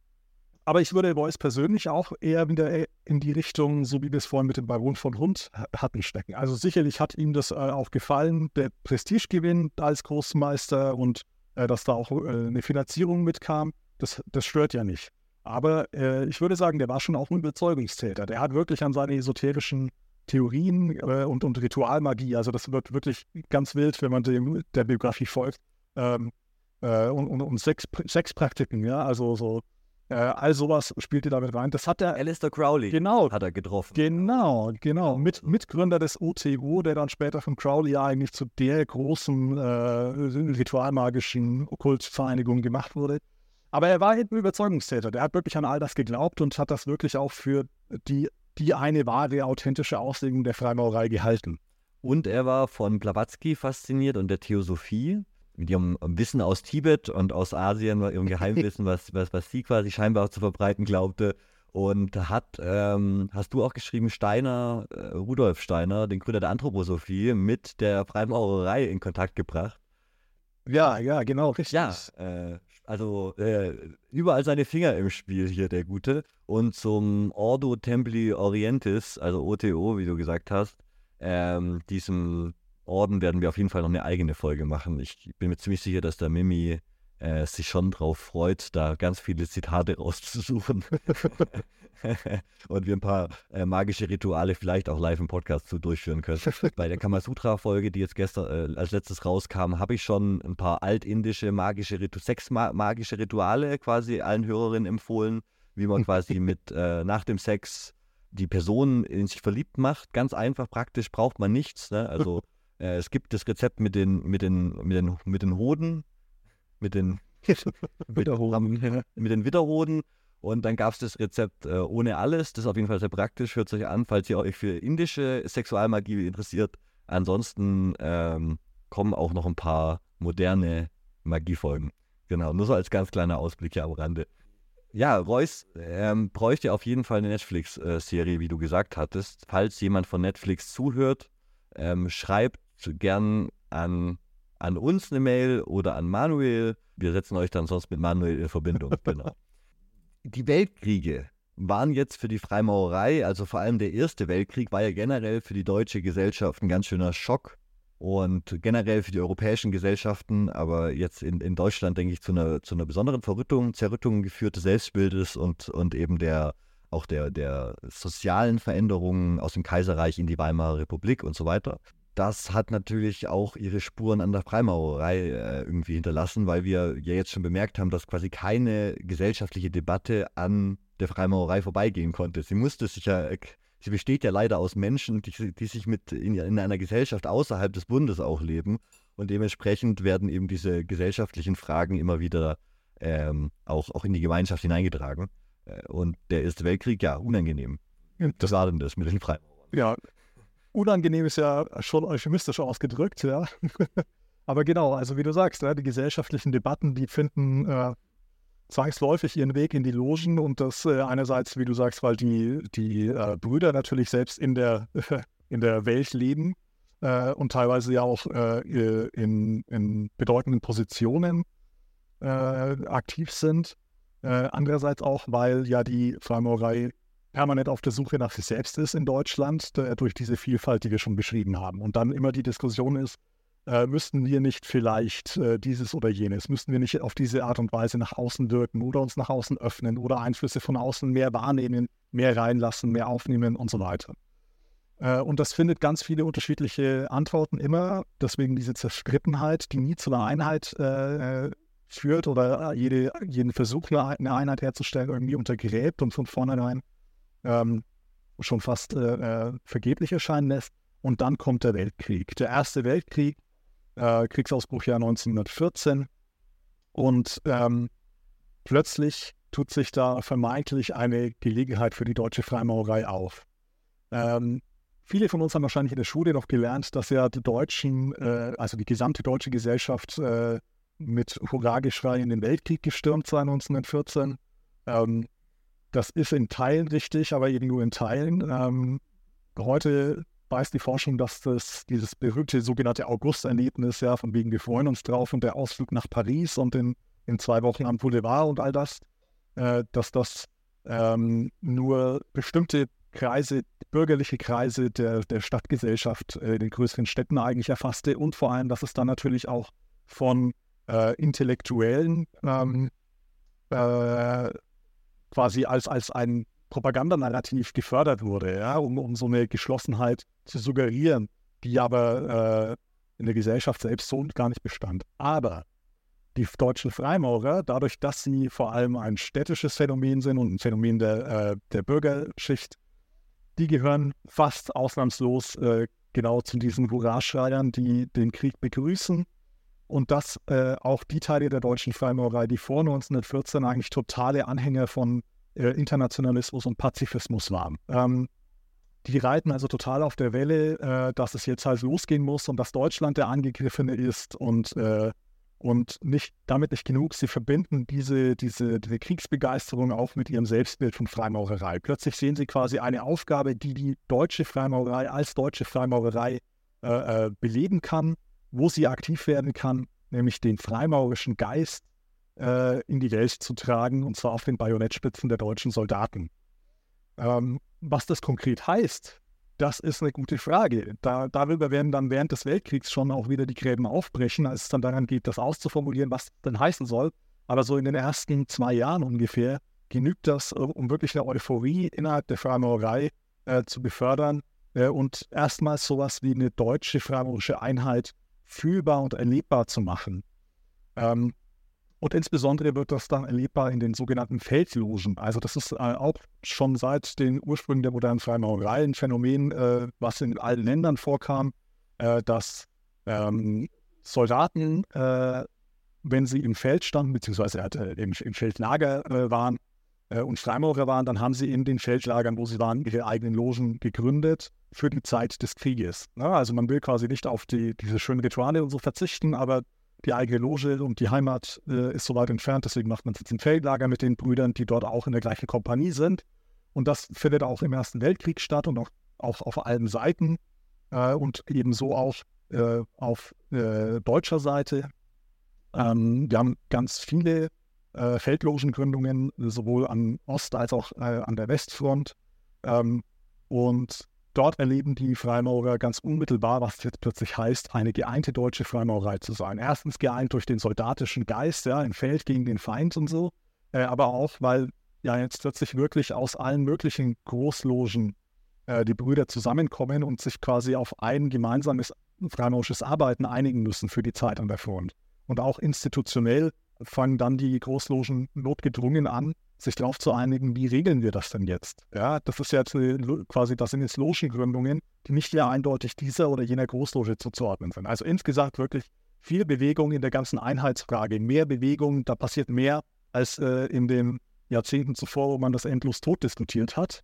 aber ich würde Reuss persönlich auch eher wieder in die Richtung, so wie wir es vorhin mit dem Baron von Hund hatten, stecken. Also sicherlich hat ihm das äh, auch gefallen, der Prestigegewinn als Großmeister und äh, dass da auch äh, eine Finanzierung mitkam. Das, das stört ja nicht. Aber äh, ich würde sagen, der war schon auch ein Überzeugungstäter. Der hat wirklich an seine esoterischen Theorien äh, und, und Ritualmagie. Also das wird wirklich ganz wild, wenn man dem, der Biografie folgt. Ähm, äh, und, und, und Sex, Sexpraktiken, ja, also so äh, all sowas spielte damit rein. Das hat er. Alistair Crowley genau, hat er getroffen. Genau, genau. Mit, Mitgründer des OTO, der dann später von Crowley ja eigentlich zu der großen äh, ritualmagischen Okkultvereinigung gemacht wurde. Aber er war eben Überzeugungstäter. Der hat wirklich an all das geglaubt und hat das wirklich auch für die die eine wahre, authentische Auslegung der Freimaurerei gehalten. Und er war von Blavatsky fasziniert und der Theosophie, mit ihrem Wissen aus Tibet und aus Asien, ihrem Geheimwissen, was, was, was sie quasi scheinbar zu verbreiten glaubte. Und hat, ähm, hast du auch geschrieben, Steiner, äh, Rudolf Steiner, den Gründer der Anthroposophie, mit der Freimaurerei in Kontakt gebracht. Ja, ja, genau, richtig. Ja, äh, also äh, überall seine Finger im Spiel hier, der Gute. Und zum Ordo Templi Orientis, also OTO, wie du gesagt hast, ähm, diesem Orden werden wir auf jeden Fall noch eine eigene Folge machen. Ich bin mir ziemlich sicher, dass der Mimi äh, sich schon drauf freut, da ganz viele Zitate rauszusuchen. und wir ein paar äh, magische Rituale vielleicht auch live im Podcast zu durchführen können. Bei der Kamasutra-Folge, die jetzt gestern äh, als letztes rauskam, habe ich schon ein paar altindische magische Ritu Sex magische Rituale quasi allen Hörerinnen empfohlen, wie man quasi mit äh, nach dem Sex die Person in sich verliebt macht. Ganz einfach, praktisch braucht man nichts. Ne? Also äh, es gibt das Rezept mit den, mit den, mit den, mit den Hoden, mit den Witterhoden. mit den Witterhoden und dann gab es das Rezept äh, ohne alles. Das ist auf jeden Fall sehr praktisch. Hört euch an, falls ihr euch für indische Sexualmagie interessiert. Ansonsten ähm, kommen auch noch ein paar moderne Magiefolgen. Genau, nur so als ganz kleiner Ausblick hier am Rande. Ja, Reus ähm, bräuchte auf jeden Fall eine Netflix-Serie, wie du gesagt hattest. Falls jemand von Netflix zuhört, ähm, schreibt gern an, an uns eine Mail oder an Manuel. Wir setzen euch dann sonst mit Manuel in Verbindung. genau die Weltkriege waren jetzt für die Freimaurerei, also vor allem der Erste Weltkrieg, war ja generell für die deutsche Gesellschaft ein ganz schöner Schock und generell für die europäischen Gesellschaften, aber jetzt in, in Deutschland, denke ich, zu einer, zu einer besonderen Verrüttung, Zerrüttung geführtes Selbstbildes und, und eben der auch der, der sozialen Veränderungen aus dem Kaiserreich in die Weimarer Republik und so weiter. Das hat natürlich auch ihre Spuren an der Freimaurerei äh, irgendwie hinterlassen, weil wir ja jetzt schon bemerkt haben, dass quasi keine gesellschaftliche Debatte an der Freimaurerei vorbeigehen konnte. Sie musste sich ja, äh, sie besteht ja leider aus Menschen, die, die sich mit in, in, einer Gesellschaft außerhalb des Bundes auch leben. Und dementsprechend werden eben diese gesellschaftlichen Fragen immer wieder ähm, auch, auch in die Gemeinschaft hineingetragen. Äh, und der Erste Weltkrieg, ja, unangenehm. Das war denn das mit den Freimaurern. Ja, unangenehm ist ja schon euphemistisch ausgedrückt, ja. Aber genau, also wie du sagst, die gesellschaftlichen Debatten, die finden äh, zwangsläufig ihren Weg in die Logen und das äh, einerseits, wie du sagst, weil die, die äh, Brüder natürlich selbst in der, in der Welt leben äh, und teilweise ja auch äh, in, in bedeutenden Positionen äh, aktiv sind. andererseits auch, weil ja die Freimaurerei permanent auf der Suche nach sich selbst ist in Deutschland, durch diese Vielfalt, die wir schon beschrieben haben. Und dann immer die Diskussion ist, äh, müssten wir nicht vielleicht äh, dieses oder jenes, müssten wir nicht auf diese Art und Weise nach außen wirken oder uns nach außen öffnen oder Einflüsse von außen mehr wahrnehmen, mehr reinlassen, mehr aufnehmen und so weiter. Äh, und das findet ganz viele unterschiedliche Antworten immer, deswegen diese Zerstrittenheit, die nie zu einer Einheit äh, führt oder jede, jeden Versuch, eine Einheit herzustellen, irgendwie untergräbt und von vornherein ähm, schon fast äh, äh, vergeblich erscheinen lässt. Und dann kommt der Weltkrieg. Der Erste Weltkrieg, äh, Kriegsausbruchjahr 1914. Und ähm, plötzlich tut sich da vermeintlich eine Gelegenheit für die deutsche Freimaurerei auf. Ähm, viele von uns haben wahrscheinlich in der Schule noch gelernt, dass ja die Deutschen, äh, also die gesamte deutsche Gesellschaft äh, mit Hurrageschrei in den Weltkrieg gestürmt sei 1914. Ähm, das ist in Teilen richtig, aber eben nur in Teilen. Ähm, heute weiß die Forschung, dass das dieses berühmte sogenannte August-Erlebnis, ja, von wegen wir freuen uns drauf und der Ausflug nach Paris und in, in zwei Wochen am Boulevard und all das, äh, dass das ähm, nur bestimmte Kreise, bürgerliche Kreise der, der Stadtgesellschaft äh, in den größeren Städten eigentlich erfasste und vor allem, dass es dann natürlich auch von äh, Intellektuellen ähm, äh, quasi als, als ein Propagandanarrativ gefördert wurde, ja, um, um so eine Geschlossenheit zu suggerieren, die aber äh, in der Gesellschaft selbst so gar nicht bestand. Aber die deutschen Freimaurer, dadurch, dass sie vor allem ein städtisches Phänomen sind und ein Phänomen der, äh, der Bürgerschicht, die gehören fast ausnahmslos äh, genau zu diesen Hurraschreiern, die den Krieg begrüßen. Und dass äh, auch die Teile der deutschen Freimaurerei, die vor 1914 eigentlich totale Anhänger von äh, Internationalismus und Pazifismus waren. Ähm, die reiten also total auf der Welle, äh, dass es jetzt halt losgehen muss und dass Deutschland der Angegriffene ist und, äh, und nicht, damit nicht genug. Sie verbinden diese, diese, diese Kriegsbegeisterung auch mit ihrem Selbstbild von Freimaurerei. Plötzlich sehen sie quasi eine Aufgabe, die die deutsche Freimaurerei als deutsche Freimaurerei äh, äh beleben kann, wo sie aktiv werden kann, nämlich den freimaurischen Geist äh, in die Welt zu tragen, und zwar auf den Bajonettspitzen der deutschen Soldaten. Ähm, was das konkret heißt, das ist eine gute Frage. Da, darüber werden dann während des Weltkriegs schon auch wieder die Gräben aufbrechen, als es dann daran geht, das auszuformulieren, was das denn heißen soll. Aber so in den ersten zwei Jahren ungefähr genügt das, äh, um wirklich eine Euphorie innerhalb der Freimaurerei äh, zu befördern äh, und erstmals sowas wie eine deutsche freimaurerische Einheit fühlbar und erlebbar zu machen. Ähm, und insbesondere wird das dann erlebbar in den sogenannten Feldlogen. Also das ist äh, auch schon seit den Ursprüngen der modernen Freimaurerei ein Phänomen, äh, was in allen Ländern vorkam, äh, dass ähm, Soldaten, äh, wenn sie im Feld standen, beziehungsweise äh, im, im, Feldlager äh, waren und Freimaurer waren, dann haben sie in den Feldlagern, wo sie waren, ihre eigenen Logen gegründet für die Zeit des Krieges. Ne? also man will quasi nicht auf die, diese schönen Rituale und so verzichten, aber die eigene Loge und die Heimat äh, ist so weit entfernt. Deswegen macht man jetzt ein Feldlager mit den Brüdern, die dort auch in der gleichen Kompanie sind. Und das findet auch im Ersten Weltkrieg statt und auch, auch auf allen Seiten äh, und ebenso auch äh, auf äh, deutscher Seite. Ähm, wir haben ganz viele äh, Feldlogengründungen, sowohl an Ost- als auch äh, an der Westfront. Ähm, und Dort erleben die Freimaurer ganz unmittelbar, was jetzt plötzlich heißt, eine geeinte deutsche Freimaurerei zu sein. Erstens geeint durch den soldatischen Geist, ja, im Feld gegen den Feind und so, äh, aber auch, weil ja jetzt plötzlich wirklich aus allen möglichen Großlogen äh, die Brüder zusammenkommen und sich quasi auf ein gemeinsames freimaurisches Arbeiten einigen müssen für die Zeit an der Front. Und auch institutionell fangen dann die Großlogen notgedrungen an, sich darauf zu einigen, wie regeln wir das denn jetzt? Ja, das ist jetzt quasi, das sind jetzt Logengründungen, die nicht mehr eindeutig dieser oder jener Großloge zuzuordnen sind. Also insgesamt wirklich viel Bewegung in der ganzen Einheitsfrage, mehr Bewegung, da passiert mehr als äh, in den Jahrzehnten zuvor, wo man das endlos tot diskutiert hat.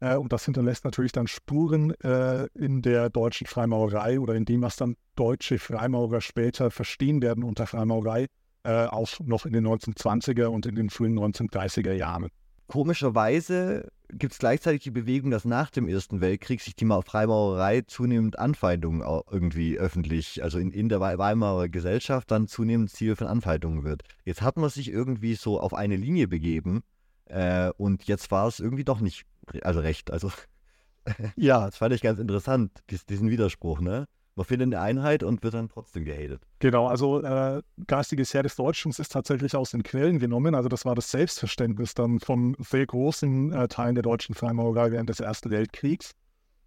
Äh, und das hinterlässt natürlich dann Spuren äh, in der deutschen Freimaurerei oder in dem, was dann deutsche Freimaurer später verstehen werden unter Freimaurerei, äh, auch noch in den 1920er und in den frühen 1930er Jahren. Komischerweise gibt es gleichzeitig die Bewegung, dass nach dem Ersten Weltkrieg sich die Freimaurerei zunehmend Anfeindungen irgendwie öffentlich, also in, in der Weimarer Gesellschaft dann zunehmend Ziel von Anfeindungen wird. Jetzt hat man sich irgendwie so auf eine Linie begeben äh, und jetzt war es irgendwie doch nicht, also recht. Also ja, das fand ich ganz interessant, diesen Widerspruch, ne? Man findet eine Einheit und wird dann trotzdem gehatet. Genau, also äh, geistiges Herr des Deutschlands ist tatsächlich aus den Quellen genommen. Also das war das Selbstverständnis dann von sehr großen äh, Teilen der deutschen Freimaurerei während des Ersten Weltkriegs,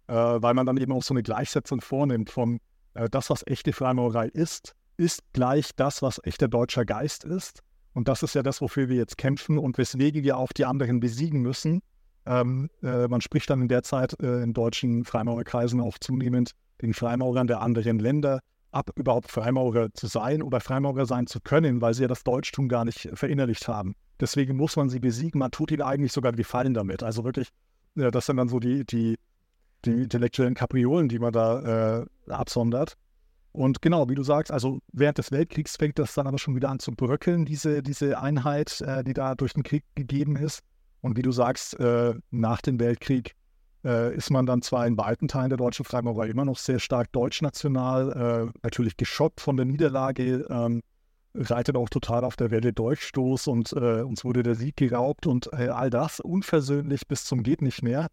äh, weil man dann eben auch so eine Gleichsetzung vornimmt von äh, das, was echte Freimaurerei ist, ist gleich das, was echter deutscher Geist ist. Und das ist ja das, wofür wir jetzt kämpfen und weswegen wir auch die anderen besiegen müssen. Ähm, äh, man spricht dann in der Zeit äh, in deutschen Freimaurerkreisen auch zunehmend den Freimaurern der anderen Länder ab, überhaupt Freimaurer zu sein oder Freimaurer sein zu können, weil sie ja das Deutschtum gar nicht verinnerlicht haben. Deswegen muss man sie besiegen. Man tut ihnen eigentlich sogar Gefallen damit. Also wirklich, ja, das sind dann so die, die, die intellektuellen Kapriolen, die man da äh, absondert. Und genau, wie du sagst, also während des Weltkriegs fängt das dann aber schon wieder an zu bröckeln, diese, diese Einheit, äh, die da durch den Krieg gegeben ist. Und wie du sagst, äh, nach dem Weltkrieg äh, ist man dann zwar in weiten Teilen der deutschen Freimaurerei immer noch sehr stark deutschnational, äh, natürlich geschockt von der Niederlage, ähm, reitet auch total auf der Welle Durchstoß und äh, uns wurde der Sieg geraubt und äh, all das unversöhnlich bis zum geht nicht mehr,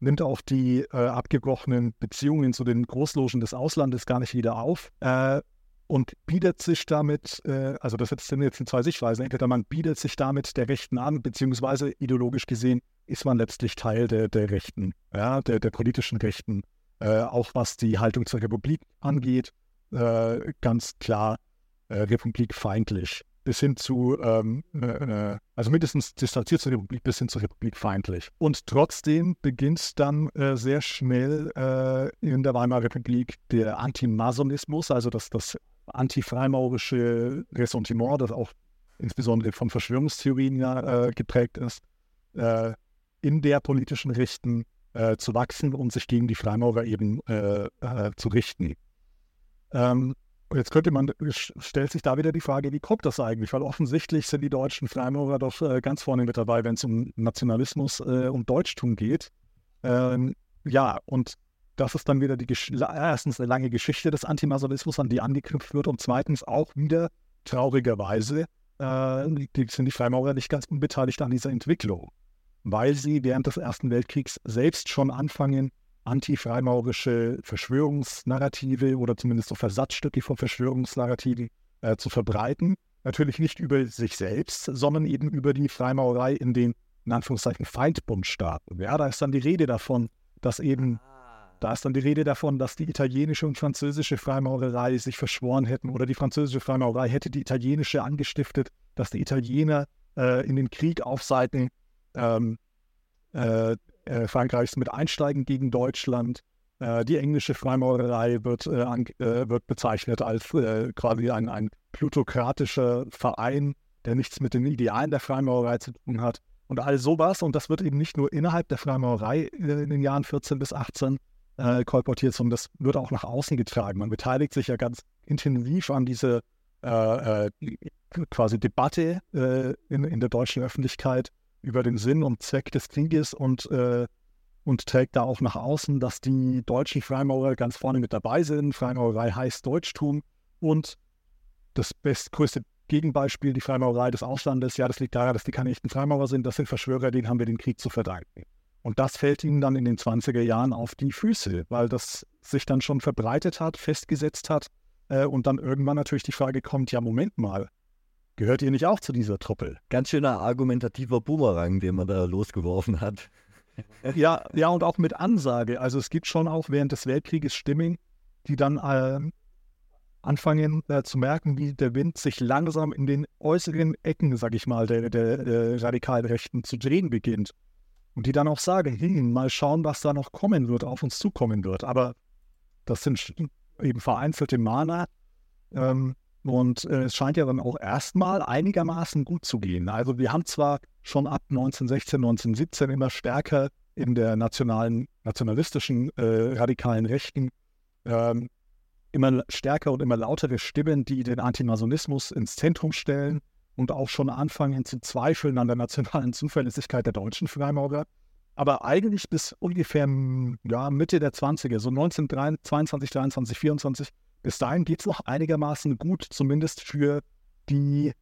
nimmt auch die äh, abgebrochenen Beziehungen zu den Großlogen des Auslandes gar nicht wieder auf äh, und bietet sich damit, also das sind jetzt zwei Sichtweisen, entweder man bietet sich damit der Rechten an, beziehungsweise ideologisch gesehen ist man letztlich Teil der, der Rechten, ja, der, der politischen Rechten. Äh, auch was die Haltung zur Republik angeht, äh, ganz klar äh, republikfeindlich. Bis hin zu, ähm, äh, äh, also mindestens distanziert zur Republik, bis hin zur Republik feindlich. Und trotzdem beginnt dann äh, sehr schnell in der Weimarer Republik der Antimasonismus, also das, das antifreimaurische Ressentiment, das auch insbesondere von Verschwörungstheorien ja, geprägt ist in der politischen Rechten äh, zu wachsen und sich gegen die Freimaurer eben äh, äh, zu richten. Ähm, jetzt könnte man, stellt sich da wieder die Frage, wie kommt das eigentlich? Weil offensichtlich sind die deutschen Freimaurer doch äh, ganz vorne mit dabei, wenn es um Nationalismus äh, und Deutschtum geht. Ähm, ja, und das ist dann wieder die Gesch erstens eine lange Geschichte des Antimasonismus, an die angeknüpft wird, und zweitens auch wieder traurigerweise äh, sind die Freimaurer nicht ganz unbeteiligt an dieser Entwicklung weil sie während des Ersten Weltkriegs selbst schon anfangen, antifreimaurische Verschwörungsnarrative oder zumindest so Versatzstücke von Verschwörungsnarrativen äh, zu verbreiten. Natürlich nicht über sich selbst, sondern eben über die Freimaurerei in den, in Anführungszeichen, Feindbundstaaten. Ja, da ist dann die Rede davon, dass eben, ah. da ist dann die Rede davon, dass die italienische und französische Freimaurerei sich verschworen hätten oder die französische Freimaurerei hätte die italienische angestiftet, dass die Italiener äh, in den Krieg aufseiten ähm, äh, äh, Frankreichs mit einsteigen gegen Deutschland. Äh, die englische Freimaurerei wird, äh, wird bezeichnet als quasi ein, ein plutokratischer Verein, der nichts mit den Idealen der Freimaurerei zu tun hat. Und all sowas, und das wird eben nicht nur innerhalb der Freimaurerei in den Jahren 14 bis 18 äh, kolportiert, sondern das wird auch nach außen getragen. Man beteiligt sich ja ganz intensiv an diese äh, äh, quasi Debatte in, in der deutschen Öffentlichkeit über den Sinn und Zweck des Krieges und, äh, und trägt da auch nach außen, dass die deutschen Freimaurer ganz vorne mit dabei sind. Freimaurerei heißt Deutschtum und das bestgrößte Gegenbeispiel, die Freimaurerei des Auslandes, ja, das liegt daran, dass die keine echten Freimaurer sind, das sind Verschwörer, denen haben wir den Krieg zu verdanken. Und das fällt ihnen dann in den 20er Jahren auf die Füße, weil das sich dann schon verbreitet hat, festgesetzt hat äh, und dann irgendwann natürlich die Frage kommt, ja, Moment mal, Gehört ihr nicht auch zu dieser Truppe? Ganz schöner argumentativer Boomerang, den man da losgeworfen hat. ja, ja, und auch mit Ansage. Also es gibt schon auch während des Weltkrieges Stimmen, die dann äh, anfangen äh, zu merken, wie der Wind sich langsam in den äußeren Ecken, sag ich mal, der, der, der radikalen Rechten zu drehen beginnt. Und die dann auch sagen, hm, mal schauen, was da noch kommen wird, auf uns zukommen wird. Aber das sind eben vereinzelte Mana. Ähm, und äh, es scheint ja dann auch erstmal einigermaßen gut zu gehen. Also wir haben zwar schon ab 1916, 1917 immer stärker in der nationalen, nationalistischen, äh, radikalen Rechten ähm, immer stärker und immer lautere Stimmen, die den Antimasonismus ins Zentrum stellen und auch schon anfangen zu zweifeln an der nationalen Zuverlässigkeit der deutschen Freimaurer. Aber eigentlich bis ungefähr ja, Mitte der 20er, so 1922, 23, 24, bis dahin geht es noch einigermaßen gut, zumindest für die,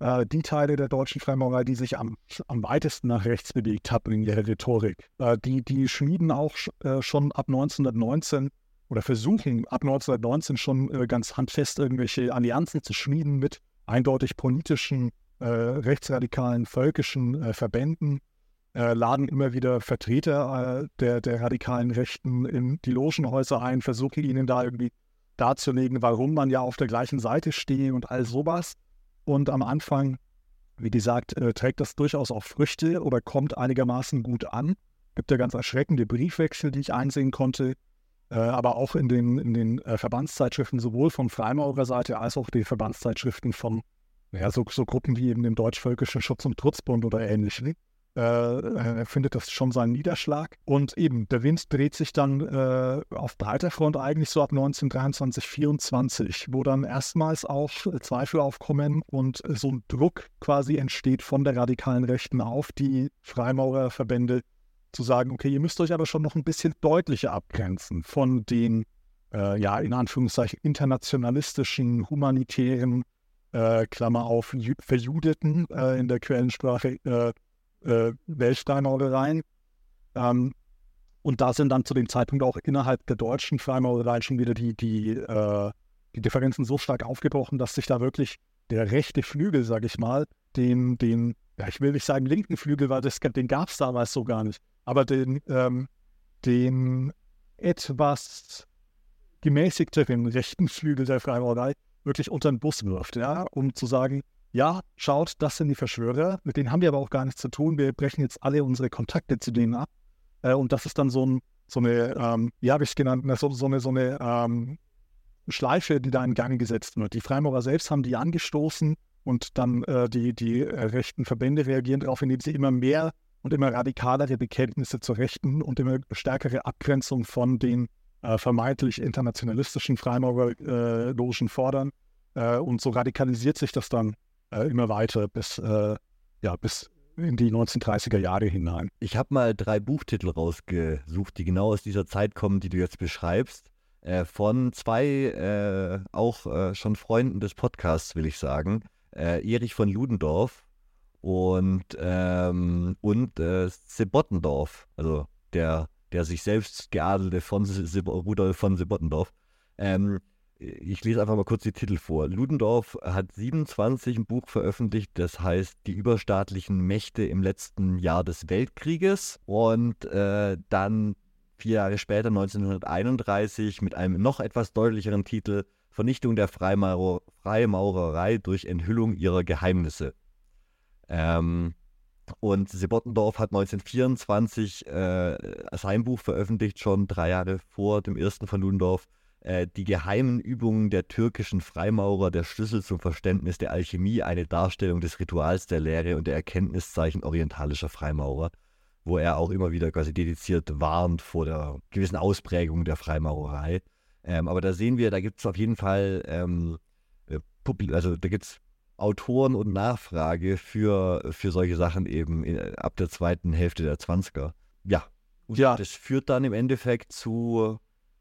äh, die Teile der deutschen Freimaurerei, die sich am, am weitesten nach rechts bewegt haben in ihrer Rhetorik. Äh, die, die schmieden auch äh, schon ab 1919 oder versuchen ab 1919 schon äh, ganz handfest irgendwelche Allianzen zu schmieden mit eindeutig politischen, äh, rechtsradikalen, völkischen äh, Verbänden laden immer wieder Vertreter der, der radikalen Rechten in die Logenhäuser ein, versuchen ihnen da irgendwie darzulegen, warum man ja auf der gleichen Seite stehe und all sowas. Und am Anfang, wie gesagt, äh, trägt das durchaus auch Früchte oder kommt einigermaßen gut an. Gibt ja ganz erschreckende Briefwechsel, die ich einsehen konnte. Äh, aber auch in den, in den äh, Verbandszeitschriften sowohl von Freimaurerseite als auch den Verbandszeitschriften von ja, so, so Gruppen wie eben dem Deutsch-Völkischen Schutz- und Trutzbund oder ähnlichen äh, findet das schon seinen Niederschlag. Und eben, der Wind dreht sich dann äh, auf breiter Front eigentlich so ab 1923, 24, wo dann erstmals auch Zweifel aufkommen und so ein Druck quasi entsteht von der radikalen Rechten auf die Freimaurerverbände zu sagen, okay, ihr müsst euch aber schon noch ein bisschen deutlicher abgrenzen von den, äh, ja, in Anführungszeichen internationalistischen, humanitären, äh, Klammer auf, verjudeten äh, in der Quellensprache äh, Weltfreimaurereien. Ähm, und da sind dann zu dem Zeitpunkt auch innerhalb der deutschen Freimaurereien schon wieder die, die, äh, die Differenzen so stark aufgebrochen, dass sich da wirklich der rechte Flügel, sage ich mal, den, den, ja, ich will nicht sagen linken Flügel, weil das, den gab es damals so gar nicht, aber den, ähm, den etwas gemäßigteren rechten Flügel der Freimaurerei wirklich unter den Bus wirft, ja, um zu sagen, ja, schaut, das sind die Verschwörer, mit denen haben wir aber auch gar nichts zu tun. Wir brechen jetzt alle unsere Kontakte zu denen ab. Äh, und das ist dann so, ein, so eine, ähm, wie habe ich es genannt, so, so eine, so eine ähm, Schleife, die da in Gang gesetzt wird. Die Freimaurer selbst haben die angestoßen und dann äh, die, die äh, rechten Verbände reagieren darauf, indem sie immer mehr und immer radikalere Bekenntnisse zur Rechten und immer stärkere Abgrenzung von den äh, vermeintlich internationalistischen Freimaurerlogen äh, fordern. Äh, und so radikalisiert sich das dann äh, immer weiter bis, äh, ja, bis in die 1930er Jahre hinein. Ich habe mal drei Buchtitel rausgesucht, die genau aus dieser Zeit kommen, die du jetzt beschreibst. Äh, von zwei äh, auch äh, schon Freunden des Podcasts, will ich sagen. Äh, Erich von Ludendorff und, ähm, und äh, Sebottendorf, also der, der sich selbst geadelte von Rudolf von Sebottendorf. Ähm, ich lese einfach mal kurz die Titel vor. Ludendorff hat 27 ein Buch veröffentlicht, das heißt Die überstaatlichen Mächte im letzten Jahr des Weltkrieges. Und äh, dann vier Jahre später, 1931, mit einem noch etwas deutlicheren Titel Vernichtung der Freimaurer, Freimaurerei durch Enthüllung ihrer Geheimnisse. Ähm, und Sebottendorf hat 1924 äh, sein Buch veröffentlicht, schon drei Jahre vor dem ersten von Ludendorff die geheimen Übungen der türkischen Freimaurer, der Schlüssel zum Verständnis der Alchemie, eine Darstellung des Rituals der Lehre und der Erkenntniszeichen orientalischer Freimaurer, wo er auch immer wieder quasi dediziert warnt vor der gewissen Ausprägung der Freimaurerei. Ähm, aber da sehen wir, da gibt es auf jeden Fall, ähm, äh, also da gibt es Autoren und Nachfrage für, für solche Sachen eben in, ab der zweiten Hälfte der 20er. Ja. Und ja. das führt dann im Endeffekt zu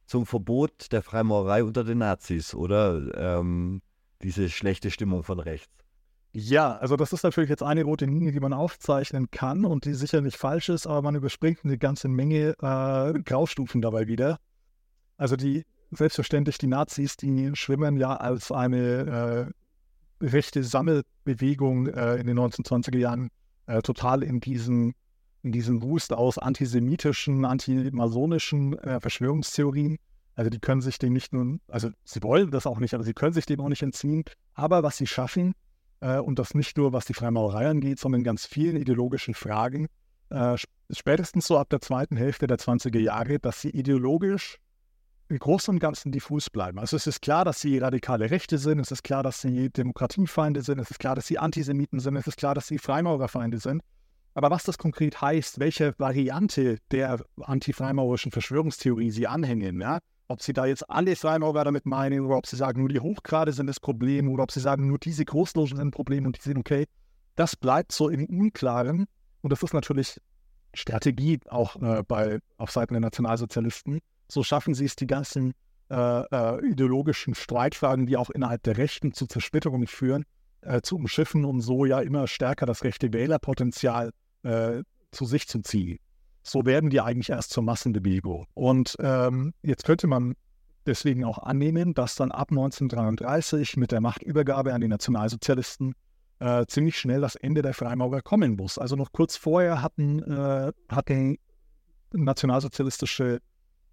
zum Verbot der Freimaurerei unter den Nazis, oder? Ähm, diese schlechte Stimmung von rechts. Ja, also das ist natürlich jetzt eine rote Linie, die man aufzeichnen kann und die sicher nicht falsch ist, aber man überspringt eine ganze Menge äh, Graustufen dabei wieder. Also die, selbstverständlich, die Nazis, die schwimmen ja als eine äh, rechte Sammelbewegung äh, in den 1920er Jahren äh, total in diesen Wust aus antisemitischen, antimasonischen äh, Verschwörungstheorien. Also die können sich dem nicht nur, also sie wollen das auch nicht, aber sie können sich dem auch nicht entziehen. Aber was sie schaffen, äh, und das nicht nur was die Freimaurerei angeht, sondern in ganz vielen ideologischen Fragen, äh, spätestens so ab der zweiten Hälfte der 20er Jahre, dass sie ideologisch im Großen und Ganzen diffus bleiben. Also es ist klar, dass sie radikale Rechte sind, es ist klar, dass sie Demokratiefeinde sind, es ist klar, dass sie Antisemiten sind, es ist klar, dass sie Freimaurerfeinde sind. Aber was das konkret heißt, welche Variante der antifreimaurischen Verschwörungstheorie sie anhängen, ja, ob sie da jetzt alle Freimaurer damit meinen oder ob sie sagen, nur die Hochgrade sind das Problem oder ob sie sagen, nur diese Großlogen sind ein Problem und die sind okay, das bleibt so im Unklaren. Und das ist natürlich Strategie auch äh, bei, auf Seiten der Nationalsozialisten, so schaffen sie es, die ganzen äh, äh, ideologischen Streitfragen, die auch innerhalb der Rechten zu Zersplitterungen führen, äh, zu umschiffen und so ja immer stärker das rechte Wählerpotenzial äh, zu sich zu ziehen. So werden die eigentlich erst zur Massenbewegung. Und ähm, jetzt könnte man deswegen auch annehmen, dass dann ab 1933 mit der Machtübergabe an die Nationalsozialisten äh, ziemlich schnell das Ende der Freimaurer kommen muss. Also noch kurz vorher hatten, äh, hatten nationalsozialistische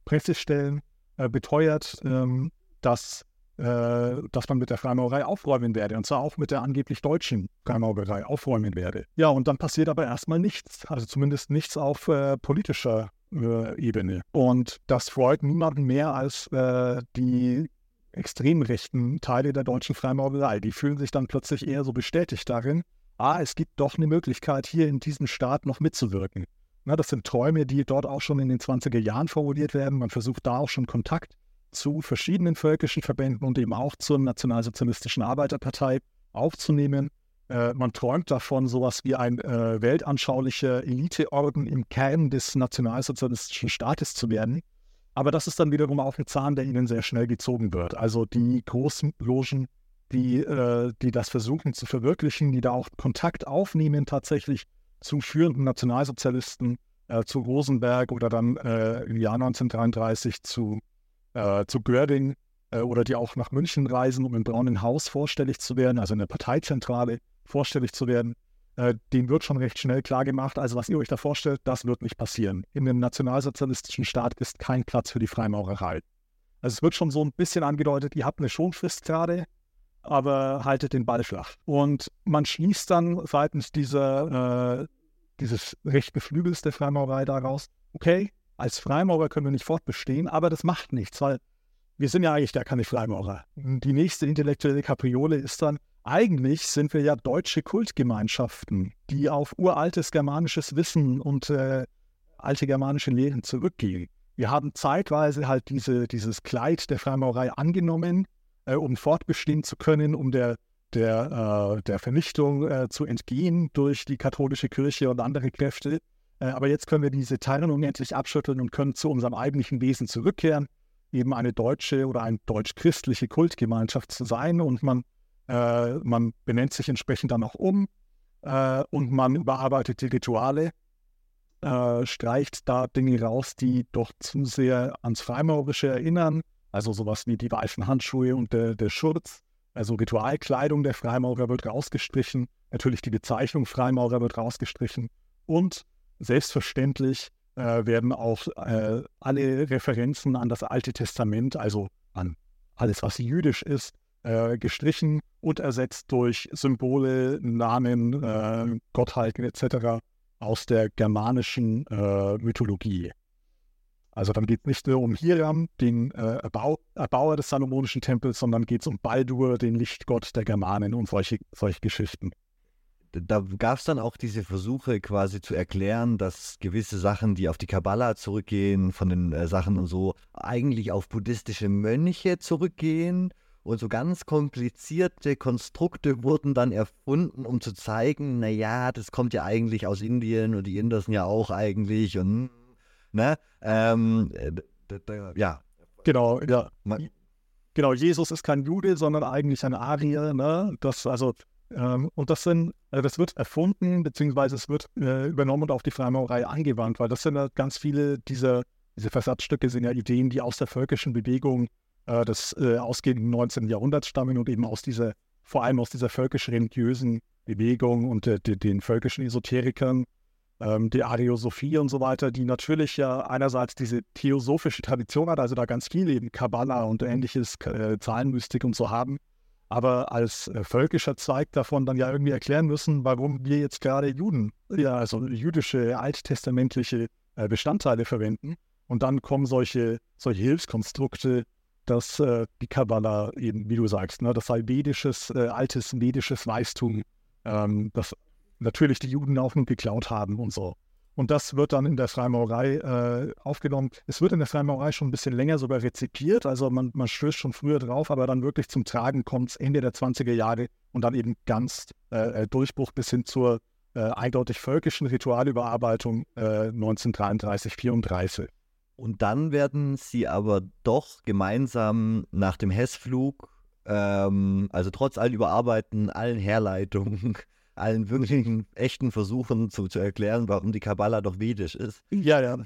Pressestellen äh, beteuert, ähm, dass, dass man mit der Freimaurerei aufräumen werde. Und zwar auch mit der angeblich deutschen Freimaurerei aufräumen werde. Ja, und dann passiert aber erstmal nichts. Also zumindest nichts auf äh, politischer äh, Ebene. Und das freut niemanden mehr als äh, die extrem rechten Teile der deutschen Freimaurerei. Die fühlen sich dann plötzlich eher so bestätigt darin, ah, es gibt doch eine Möglichkeit, hier in diesem Staat noch mitzuwirken. Na, das sind Träume, die dort auch schon in den 20er Jahren formuliert werden. Man versucht da auch schon Kontakt zu verschiedenen völkischen Verbänden und eben auch zur Nationalsozialistischen Arbeiterpartei aufzunehmen. Äh, man träumt davon, sowas wie ein äh, weltanschaulicher Eliteorden im Kern des nationalsozialistischen Staates zu werden. Aber das ist dann wiederum auch ein Zahn, der ihnen sehr schnell gezogen wird. Also die großen Logen, die, äh, die das versuchen zu verwirklichen, die da auch Kontakt aufnehmen tatsächlich zu führenden Nationalsozialisten, äh, zu Rosenberg oder dann äh, im Jahr 1933 zu, äh, zu Göring äh, oder die auch nach München reisen, um im Braunen Haus vorstellig zu werden, also in der Parteizentrale vorstellig zu werden. Äh, dem wird schon recht schnell klar gemacht, also was ihr euch da vorstellt, das wird nicht passieren. In einem nationalsozialistischen Staat ist kein Platz für die Freimaurerei. Also es wird schon so ein bisschen angedeutet, ihr habt eine Schonfrist gerade, aber haltet den Ball flach. Und man schließt dann seitens dieser, äh, dieses rechten Flügels der Freimaurerei daraus, okay, als Freimaurer können wir nicht fortbestehen, aber das macht nichts, weil wir sind ja eigentlich gar keine Freimaurer. Die nächste intellektuelle Kapriole ist dann, eigentlich sind wir ja deutsche Kultgemeinschaften, die auf uraltes germanisches Wissen und äh, alte germanische Lehren zurückgehen. Wir haben zeitweise halt diese, dieses Kleid der Freimaurerei angenommen, äh, um fortbestehen zu können, um der, der, äh, der Vernichtung äh, zu entgehen durch die katholische Kirche und andere Kräfte. Äh, aber jetzt können wir diese Teilung endlich abschütteln und können zu unserem eigentlichen Wesen zurückkehren, eben eine deutsche oder eine deutsch-christliche Kultgemeinschaft zu sein. Und man, äh, man benennt sich entsprechend dann auch um äh, und man überarbeitet die Rituale streicht da Dinge raus, die doch zu sehr ans Freimaurische erinnern, also sowas wie die weißen Handschuhe und der, der Schurz. Also Ritualkleidung der Freimaurer wird rausgestrichen. Natürlich die Bezeichnung Freimaurer wird rausgestrichen. Und selbstverständlich äh, werden auch äh, alle Referenzen an das Alte Testament, also an alles, was jüdisch ist, äh, gestrichen und ersetzt durch Symbole, Namen, äh, Gottheiten etc. aus der germanischen äh, Mythologie. Also dann geht es nicht nur um Hiram, den äh, Erbau, Erbauer des Salomonischen Tempels, sondern geht es um Baldur, den Lichtgott der Germanen und solche, solche Geschichten. Da gab es dann auch diese Versuche quasi zu erklären, dass gewisse Sachen, die auf die Kabbala zurückgehen, von den äh, Sachen und so, eigentlich auf buddhistische Mönche zurückgehen. Und so ganz komplizierte Konstrukte wurden dann erfunden, um zu zeigen, naja, das kommt ja eigentlich aus Indien und die Inder sind ja auch eigentlich und Ne? Ähm, äh, ja. Genau, ja. Genau, Jesus ist kein Jude, sondern eigentlich ein Arier. Ne? Das, also, und das sind, äh, das wird erfunden, beziehungsweise es wird äh, übernommen und auf die Freimaurerei angewandt, weil das sind ja ganz viele dieser diese Versatzstücke sind ja Ideen, die aus der völkischen Bewegung äh, des ausgehenden 19. Jahrhunderts stammen und eben aus dieser, vor allem aus dieser völkisch-religiösen Bewegung und den völkischen Esoterikern ähm, die Ariosophie und so weiter, die natürlich ja einerseits diese theosophische Tradition hat, also da ganz viel eben Kabbala und ähnliches, äh, Zahlenmystik und so haben, aber als äh, völkischer Zweig davon dann ja irgendwie erklären müssen, warum wir jetzt gerade Juden, ja, also jüdische, alttestamentliche äh, Bestandteile verwenden. Und dann kommen solche, solche Hilfskonstrukte, dass äh, die Kabbala eben, wie du sagst, ne, das sei vedisches, äh, altes vedisches Weistum, ähm, das natürlich die Juden auch nun geklaut haben und so. Und das wird dann in der Freimaurerei äh, aufgenommen. Es wird in der Freimaurerei schon ein bisschen länger sogar rezipiert, also man, man stößt schon früher drauf, aber dann wirklich zum Tragen kommt es Ende der 20er Jahre und dann eben ganz äh, äh Durchbruch bis hin zur äh, eindeutig völkischen Ritualüberarbeitung 1933, äh, 34. Und dann werden sie aber doch gemeinsam nach dem Hessflug, ähm, also trotz allen Überarbeiten, allen Herleitungen, allen wirklichen echten Versuchen zu, zu erklären, warum die Kabbala doch vedisch ist. Ja, ja.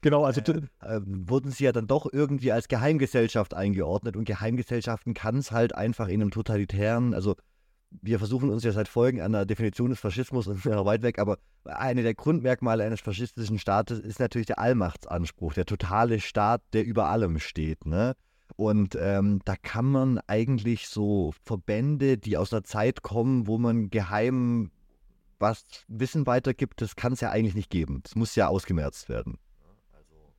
Genau, also äh, äh, wurden sie ja dann doch irgendwie als Geheimgesellschaft eingeordnet und Geheimgesellschaften kann es halt einfach in einem totalitären, also wir versuchen uns ja seit Folgen an der Definition des Faschismus und sind weit weg, aber eine der Grundmerkmale eines faschistischen Staates ist natürlich der Allmachtsanspruch, der totale Staat, der über allem steht. Ne? Und ähm, da kann man eigentlich so Verbände, die aus einer Zeit kommen, wo man geheim was Wissen weitergibt, das kann es ja eigentlich nicht geben. Das muss ja ausgemerzt werden.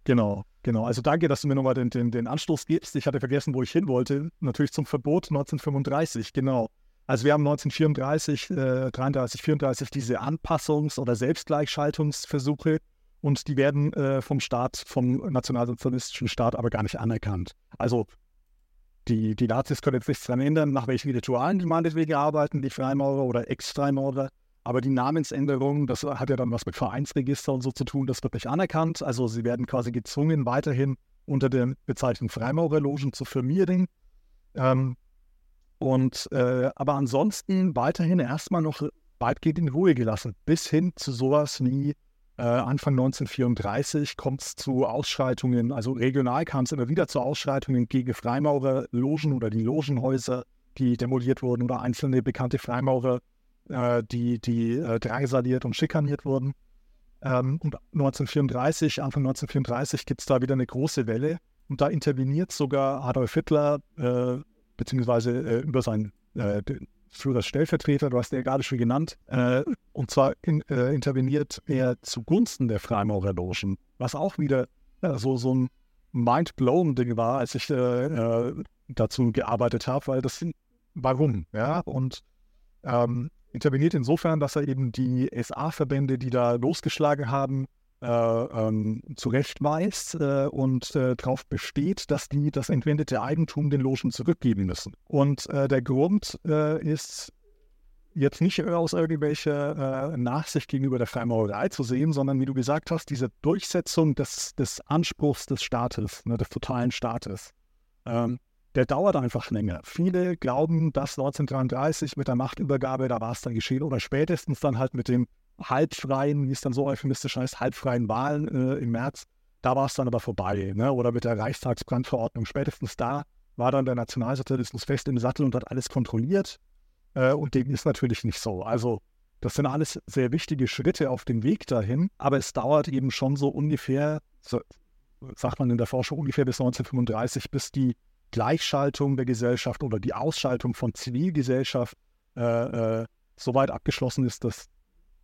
Genau, genau. Also danke, dass du mir nochmal den, den, den Anstoß gibst. Ich hatte vergessen, wo ich hin wollte. Natürlich zum Verbot 1935, genau. Also wir haben 1934, äh, 33, 34 diese Anpassungs- oder Selbstgleichschaltungsversuche und die werden äh, vom Staat, vom nationalsozialistischen Staat aber gar nicht anerkannt. Also die, die Nazis können jetzt nichts daran ändern, nach welchen Ritualen die meinetwegen arbeiten, die Freimaurer oder Ex-Freimaurer. Aber die Namensänderung, das hat ja dann was mit Vereinsregister und so zu tun, das wird nicht anerkannt. Also sie werden quasi gezwungen, weiterhin unter der Bezeichnung Freimaurerlogen zu firmieren. Ähm, und äh, aber ansonsten weiterhin erstmal noch weitgehend in Ruhe gelassen, bis hin zu sowas wie Anfang 1934 kommt es zu Ausschreitungen, also regional kam es immer wieder zu Ausschreitungen gegen Freimaurerlogen oder die Logenhäuser, die demoliert wurden oder einzelne bekannte Freimaurer, äh, die, die äh, drangsaliert und schikaniert wurden. Ähm, und 1934, Anfang 1934 gibt es da wieder eine große Welle und da interveniert sogar Adolf Hitler äh, beziehungsweise äh, über seinen äh, Führers Stellvertreter, du hast ja gerade schon genannt, äh, und zwar in, äh, interveniert er zugunsten der Freimaurerlogen, was auch wieder ja, so, so ein mind-blown-Ding war, als ich äh, äh dazu gearbeitet habe, weil das, warum, ja, und ähm, interveniert insofern, dass er eben die SA-Verbände, die da losgeschlagen haben, ähm, zurechtweist äh, und äh, darauf besteht, dass die das entwendete Eigentum den Logen zurückgeben müssen. Und äh, der Grund äh, ist jetzt nicht aus irgendwelcher äh, Nachsicht gegenüber der Freimaurerei zu sehen, sondern wie du gesagt hast, diese Durchsetzung des, des Anspruchs des Staates, ne, des totalen Staates. Ähm, der dauert einfach länger. Viele glauben, dass 1933 mit der Machtübergabe, da war es dann geschehen, oder spätestens dann halt mit dem halbfreien, wie es dann so euphemistisch heißt, halbfreien Wahlen äh, im März, da war es dann aber vorbei. Ne? Oder mit der Reichstagsbrandverordnung. Spätestens da war dann der Nationalsozialismus fest im Sattel und hat alles kontrolliert. Äh, und dem ist natürlich nicht so. Also das sind alles sehr wichtige Schritte auf dem Weg dahin, aber es dauert eben schon so ungefähr, so, sagt man in der Forschung, ungefähr bis 1935, bis die Gleichschaltung der Gesellschaft oder die Ausschaltung von Zivilgesellschaft äh, äh, so weit abgeschlossen ist, dass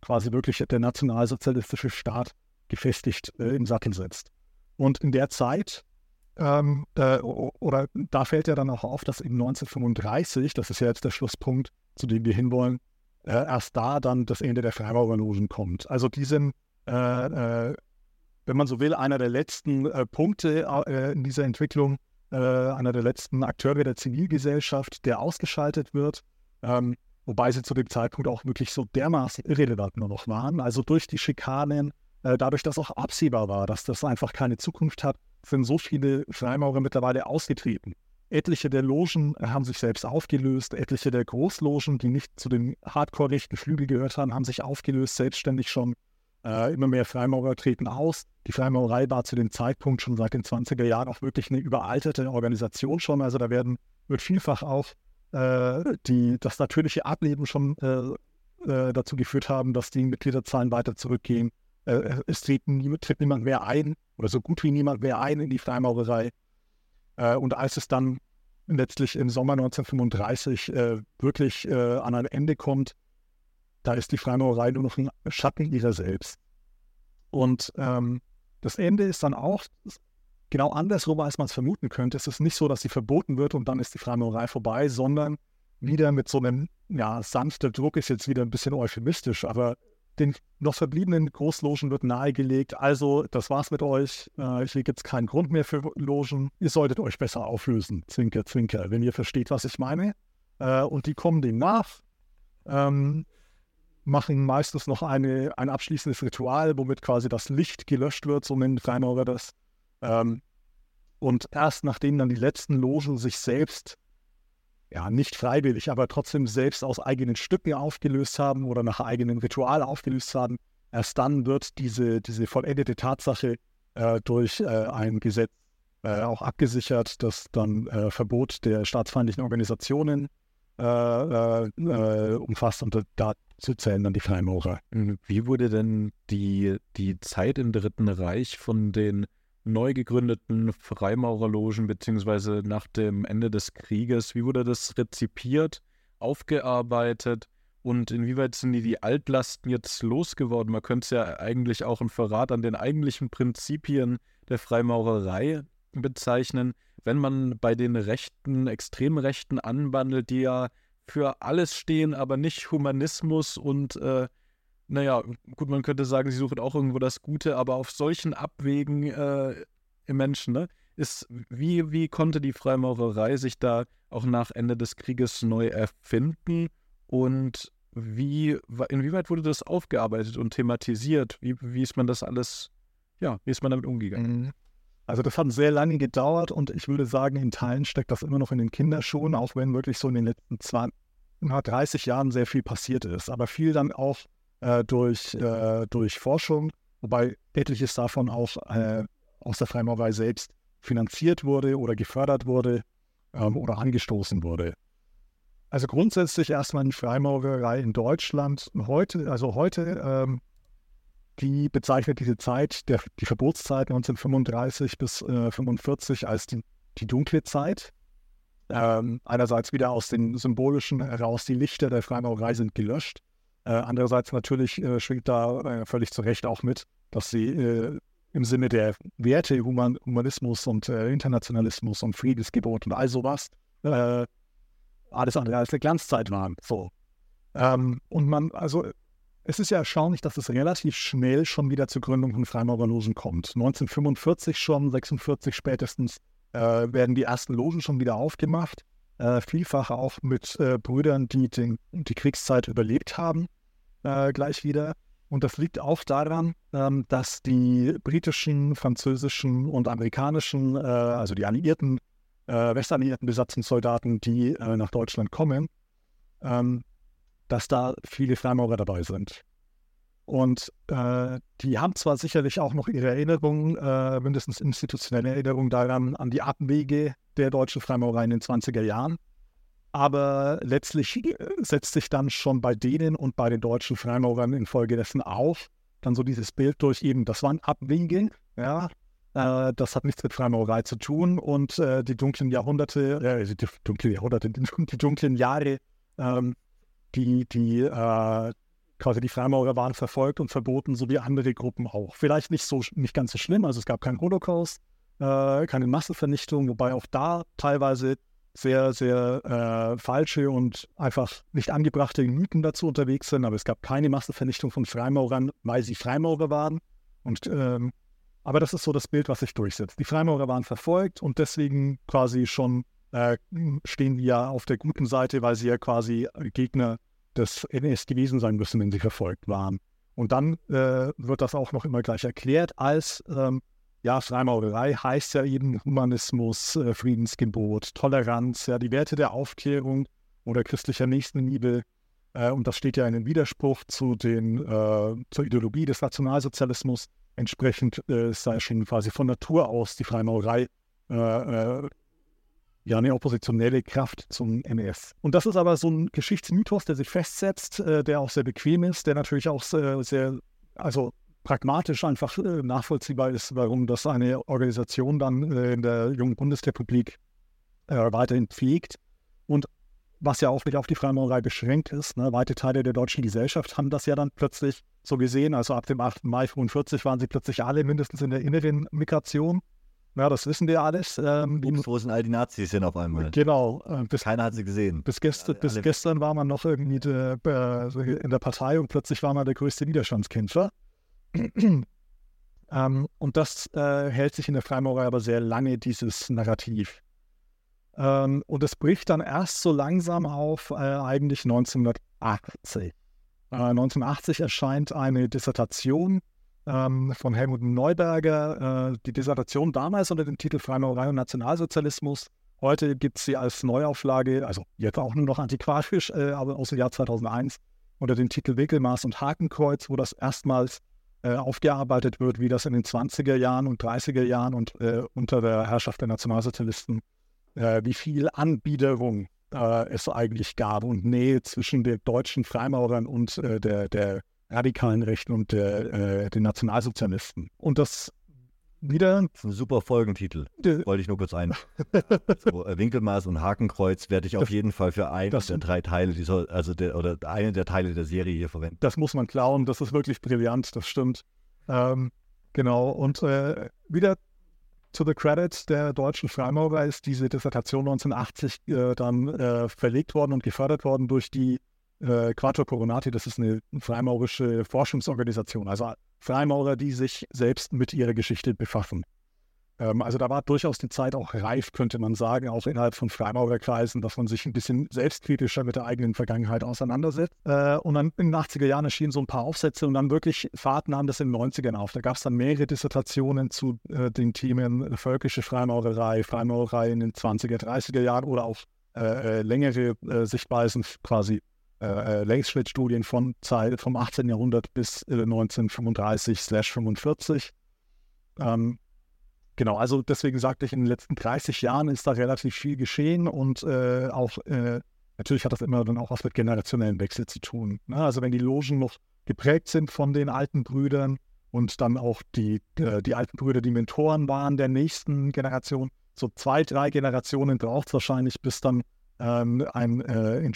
quasi wirklich der nationalsozialistische Staat gefestigt äh, im Sattel sitzt. Und in der Zeit, ähm, äh, oder da fällt ja dann auch auf, dass in 1935, das ist ja jetzt der Schlusspunkt, zu dem wir hinwollen, äh, erst da dann das Ende der Freimaurerlogen kommt. Also diesen, äh, äh, wenn man so will, einer der letzten äh, Punkte in dieser Entwicklung, einer der letzten Akteure der Zivilgesellschaft, der ausgeschaltet wird. Ähm, wobei sie zu dem Zeitpunkt auch wirklich so dermaßen irrelevant nur noch waren. Also durch die Schikanen, äh, dadurch, dass auch absehbar war, dass das einfach keine Zukunft hat, sind so viele Freimaurer mittlerweile ausgetreten. Etliche der Logen haben sich selbst aufgelöst, etliche der Großlogen, die nicht zu den hardcore-rechten Flügel gehört haben, haben sich aufgelöst, selbstständig schon. Äh, immer mehr Freimaurer treten aus. Die Freimaurerei war zu dem Zeitpunkt schon seit den 20er Jahren auch wirklich eine überalterte Organisation schon. Also da werden, wird vielfach auch die, das natürliche Ableben schon äh, äh, dazu geführt haben, dass die Mitgliederzahlen weiter zurückgehen. äh, es tritt, nie, tritt, niemand mehr ein oder so gut wie niemand mehr ein in die Freimaurerei. Äh, und als es dann letztlich im Sommer 1935 äh, wirklich äh, an ein Ende kommt, da ist die Freimaurerei nur noch ein Schatten ihrer selbst. Und ähm, das Ende ist dann auch genau andersrum, als man es vermuten könnte. Es ist nicht so, dass sie verboten wird und dann ist die Freimaurerei vorbei, sondern wieder mit so einem, ja, sanfter Druck ist jetzt wieder ein bisschen euphemistisch, aber den noch verbliebenen Großlogen wird nahegelegt, also das war's mit euch, äh, ich lege jetzt keinen Grund mehr für Logen, ihr solltet euch besser auflösen, zwinker, zwinker, wenn ihr versteht, was ich meine. Äh, und die kommen dem nach, ähm, machen meistens noch eine, ein abschließendes Ritual, womit quasi das Licht gelöscht wird, so nennen Freimaurer das. Ähm, und erst nachdem dann die letzten Logen sich selbst ja, nicht freiwillig, aber trotzdem selbst aus eigenen Stücken aufgelöst haben oder nach eigenem Ritual aufgelöst haben, erst dann wird diese, diese vollendete Tatsache äh, durch äh, ein Gesetz äh, auch abgesichert, das dann äh, Verbot der staatsfeindlichen Organisationen äh, äh, umfasst und dazu zählen dann die Freimaurer. Wie wurde denn die, die Zeit im Dritten Reich von den neu gegründeten Freimaurerlogen beziehungsweise nach dem Ende des Krieges. Wie wurde das rezipiert, aufgearbeitet und inwieweit sind die, die Altlasten jetzt losgeworden? Man könnte es ja eigentlich auch ein Verrat an den eigentlichen Prinzipien der Freimaurerei bezeichnen, wenn man bei den Rechten, Extremrechten anbandelt, die ja für alles stehen, aber nicht Humanismus und äh, naja, gut, man könnte sagen, sie suchen auch irgendwo das Gute, aber auf solchen Abwägen äh, im Menschen, ne, ist, wie, wie konnte die Freimaurerei sich da auch nach Ende des Krieges neu erfinden und wie, inwieweit wurde das aufgearbeitet und thematisiert? Wie, wie ist man das alles, ja, wie ist man damit umgegangen? Mhm. Also das hat sehr lange gedauert und ich würde sagen, in Teilen steckt das immer noch in den Kinderschuhen, auch wenn wirklich so in den letzten 20, 30 Jahren sehr viel passiert ist. Aber viel dann auch äh, durch, äh, durch Forschung, wobei etliches davon auch äh, aus der Freimaurerei selbst finanziert wurde oder gefördert wurde ähm, oder angestoßen wurde. Also grundsätzlich erstmal die Freimaurerei in Deutschland heute, also heute, ähm, die bezeichnet diese Zeit, der, die Verbotszeit 1935 bis äh, 45 als die, die dunkle Zeit. Ähm, einerseits wieder aus den symbolischen heraus, die Lichter der Freimaurerei sind gelöscht. Äh, andererseits natürlich äh, schwingt da äh, völlig zu Recht auch mit, dass sie äh, im Sinne der Werte Human Humanismus und äh, Internationalismus und Friedensgebot und all sowas äh, alles andere als eine Glanzzeit waren. So. Ähm, und man, also es ist ja erstaunlich, dass es relativ schnell schon wieder zur Gründung von Freimaurerlogen kommt. 1945 schon, 46 spätestens werden die ersten Logen schon wieder aufgemacht äh, vielfach auch mit äh, Brüdern, die den, die Kriegszeit überlebt haben, äh, gleich wieder. Und das liegt auch daran, ähm, dass die britischen, französischen und amerikanischen, äh, also die alliierten, äh, westalliierten Besatzungssoldaten, die nach Deutschland kommen, ähm, dass da viele Freimaurer dabei sind. Und äh, die haben zwar sicherlich auch noch ihre Erinnerungen, äh, mindestens institutionelle Erinnerungen daran, an die Abwege der deutschen Freimaurerei in den 20er Jahren. Aber letztlich setzt sich dann schon bei denen und bei den deutschen Freimaurern infolgedessen auf, dann so dieses Bild durch eben, das waren Abwege, ja, äh, das hat nichts mit Freimaurerei zu tun und äh, die dunklen Jahrhunderte, äh, die dunklen Jahrhunderte, die, dunklen Jahre, ähm, die, die äh, quasi die Freimaurer waren verfolgt und verboten, so wie andere Gruppen auch. Vielleicht nicht so nicht ganz so schlimm, also es gab keinen Holocaust, äh, keine Massenvernichtung, wobei auch da teilweise sehr, sehr äh, falsche und einfach nicht angebrachte Mythen dazu unterwegs sind. Aber es gab keine Massenvernichtung von Freimaurern, weil sie Freimaurer waren. Und ähm, aber das ist so das Bild, was sich durchsetzt. Die Freimaurer waren verfolgt und deswegen quasi schon äh, stehen die ja auf der guten Seite, weil sie ja quasi Gegner des NS gewesen sein müssen, wenn sie verfolgt waren. Und dann äh, wird das auch noch immer gleich erklärt als, ähm, ja, Freimaurerei heißt ja eben Humanismus, äh, Friedensgebot, Toleranz, ja, die Werte der Aufklärung oder christlicher Nächstenliebe. Äh, und das steht ja in einem Widerspruch zu den, äh, zur Ideologie des Nationalsozialismus. Entsprechend äh, sei schon quasi von Natur aus die Freimaurerei äh, ja eine oppositionelle Kraft zum NS. Und das ist aber so ein Geschichtsmythos, der sich festsetzt, äh, der auch sehr bequem ist, der natürlich auch sehr, sehr, also pragmatisch einfach äh, nachvollziehbar ist, warum das eine Organisation dann äh, in der jungen Bundesrepublik äh, weiterhin pflegt. Und was ja auch nicht auf die Freimaurerei beschränkt ist. Ne? Weite Teile der deutschen Gesellschaft haben das ja dann plötzlich so gesehen. Also ab dem 8. Mai 45 waren sie plötzlich alle mindestens in der inneren Migration. Ja, das wissen wir alles. Ähm, Ups, wo sind all die Nazis hin auf einmal? Genau. Äh, bis, Keiner hat sie gesehen. Bis, gest alle, bis gestern war man noch irgendwie de, äh, in der Partei und plötzlich war man der größte Widerstandskämpfer. ähm, und das äh, hält sich in der Freimaurerei aber sehr lange, dieses Narrativ. Ähm, und es bricht dann erst so langsam auf, äh, eigentlich 1980. Äh, 1980 erscheint eine Dissertation ähm, von Helmut Neuberger. Äh, die Dissertation damals unter dem Titel Freimaurerei und Nationalsozialismus. Heute gibt es sie als Neuauflage, also jetzt auch nur noch antiquarisch, äh, aber aus dem Jahr 2001 unter dem Titel Wickelmaß und Hakenkreuz, wo das erstmals äh, aufgearbeitet wird, wie das in den 20er Jahren und 30er Jahren und äh, unter der Herrschaft der Nationalsozialisten äh, wie viel Anbiederung äh, es eigentlich gab und Nähe zwischen den deutschen Freimaurern und der, der radikalen Rechten und der, äh, den Nationalsozialisten. Und das wieder. Das ist ein super Folgentitel. Wollte ich nur kurz ein. so, äh, Winkelmaß und Hakenkreuz werde ich auf das, jeden Fall für einen der drei Teile, die soll, also der, oder eine der Teile der Serie hier verwenden. Das muss man klauen, das ist wirklich brillant, das stimmt. Ähm, genau, und äh, wieder to the credit der deutschen Freimaurer ist diese Dissertation 1980 äh, dann äh, verlegt worden und gefördert worden durch die äh, Quattro Coronati. Das ist eine freimaurische Forschungsorganisation, also Freimaurer, die sich selbst mit ihrer Geschichte befassen. Ähm, also da war durchaus die Zeit auch reif, könnte man sagen, auch innerhalb von Freimaurerkreisen, dass man sich ein bisschen selbstkritischer mit der eigenen Vergangenheit auseinandersetzt. Äh, und dann in den 80er Jahren erschienen so ein paar Aufsätze und dann wirklich Fahrt nahm das in den 90ern auf. Da gab es dann mehrere Dissertationen zu äh, den Themen völkische Freimaurerei, Freimaurerei in den 20er, 30er Jahren oder auch äh, äh längere äh, Sichtweisen, quasi äh, Längsschnittstudien von Zeit vom 18. Jahrhundert bis 1935/45. Ähm, Genau, also deswegen sagte ich, in den letzten 30 Jahren ist da relativ viel geschehen und äh, auch äh, natürlich hat das immer dann auch was mit generationellen Wechsel zu tun. Ne? Also wenn die Logen noch geprägt sind von den alten Brüdern und dann auch die, äh, die alten Brüder die Mentoren waren der nächsten Generation, so zwei, drei Generationen braucht es wahrscheinlich, bis dann ähm, ein äh,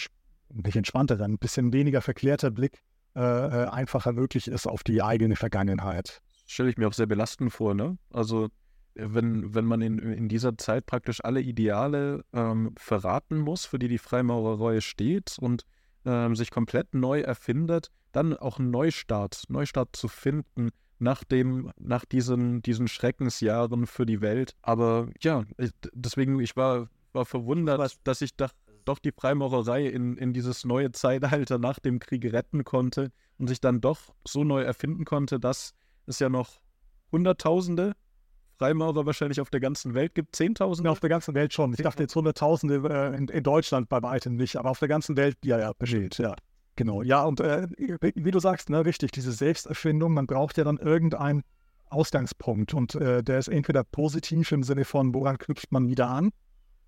nicht entspannter, ein bisschen weniger verklärter Blick äh, äh, einfacher möglich ist auf die eigene Vergangenheit. Stelle ich mir auch sehr belastend vor, ne? Also wenn, wenn man in, in dieser Zeit praktisch alle Ideale ähm, verraten muss, für die die Freimaurerei steht und ähm, sich komplett neu erfindet, dann auch einen Neustart, Neustart zu finden nach, dem, nach diesen, diesen Schreckensjahren für die Welt. Aber ja, deswegen, ich war, war verwundert, Was? dass ich da, doch die Freimaurerei in, in dieses neue Zeitalter nach dem Krieg retten konnte und sich dann doch so neu erfinden konnte, dass es ja noch Hunderttausende Freimaurer wahrscheinlich auf der ganzen Welt gibt. Zehntausende? Auf der ganzen Welt schon. Ich dachte jetzt Hunderttausende äh, in, in, Deutschland bei weitem nicht, aber auf der ganzen Welt, ja, ja, besteht, ja. Genau, ja, und äh, wie du sagst, ne, richtig, diese Selbsterfindung, man braucht ja dann irgendeinen Ausgangspunkt und äh, der ist entweder positiv im Sinne von, woran knüpft man wieder an?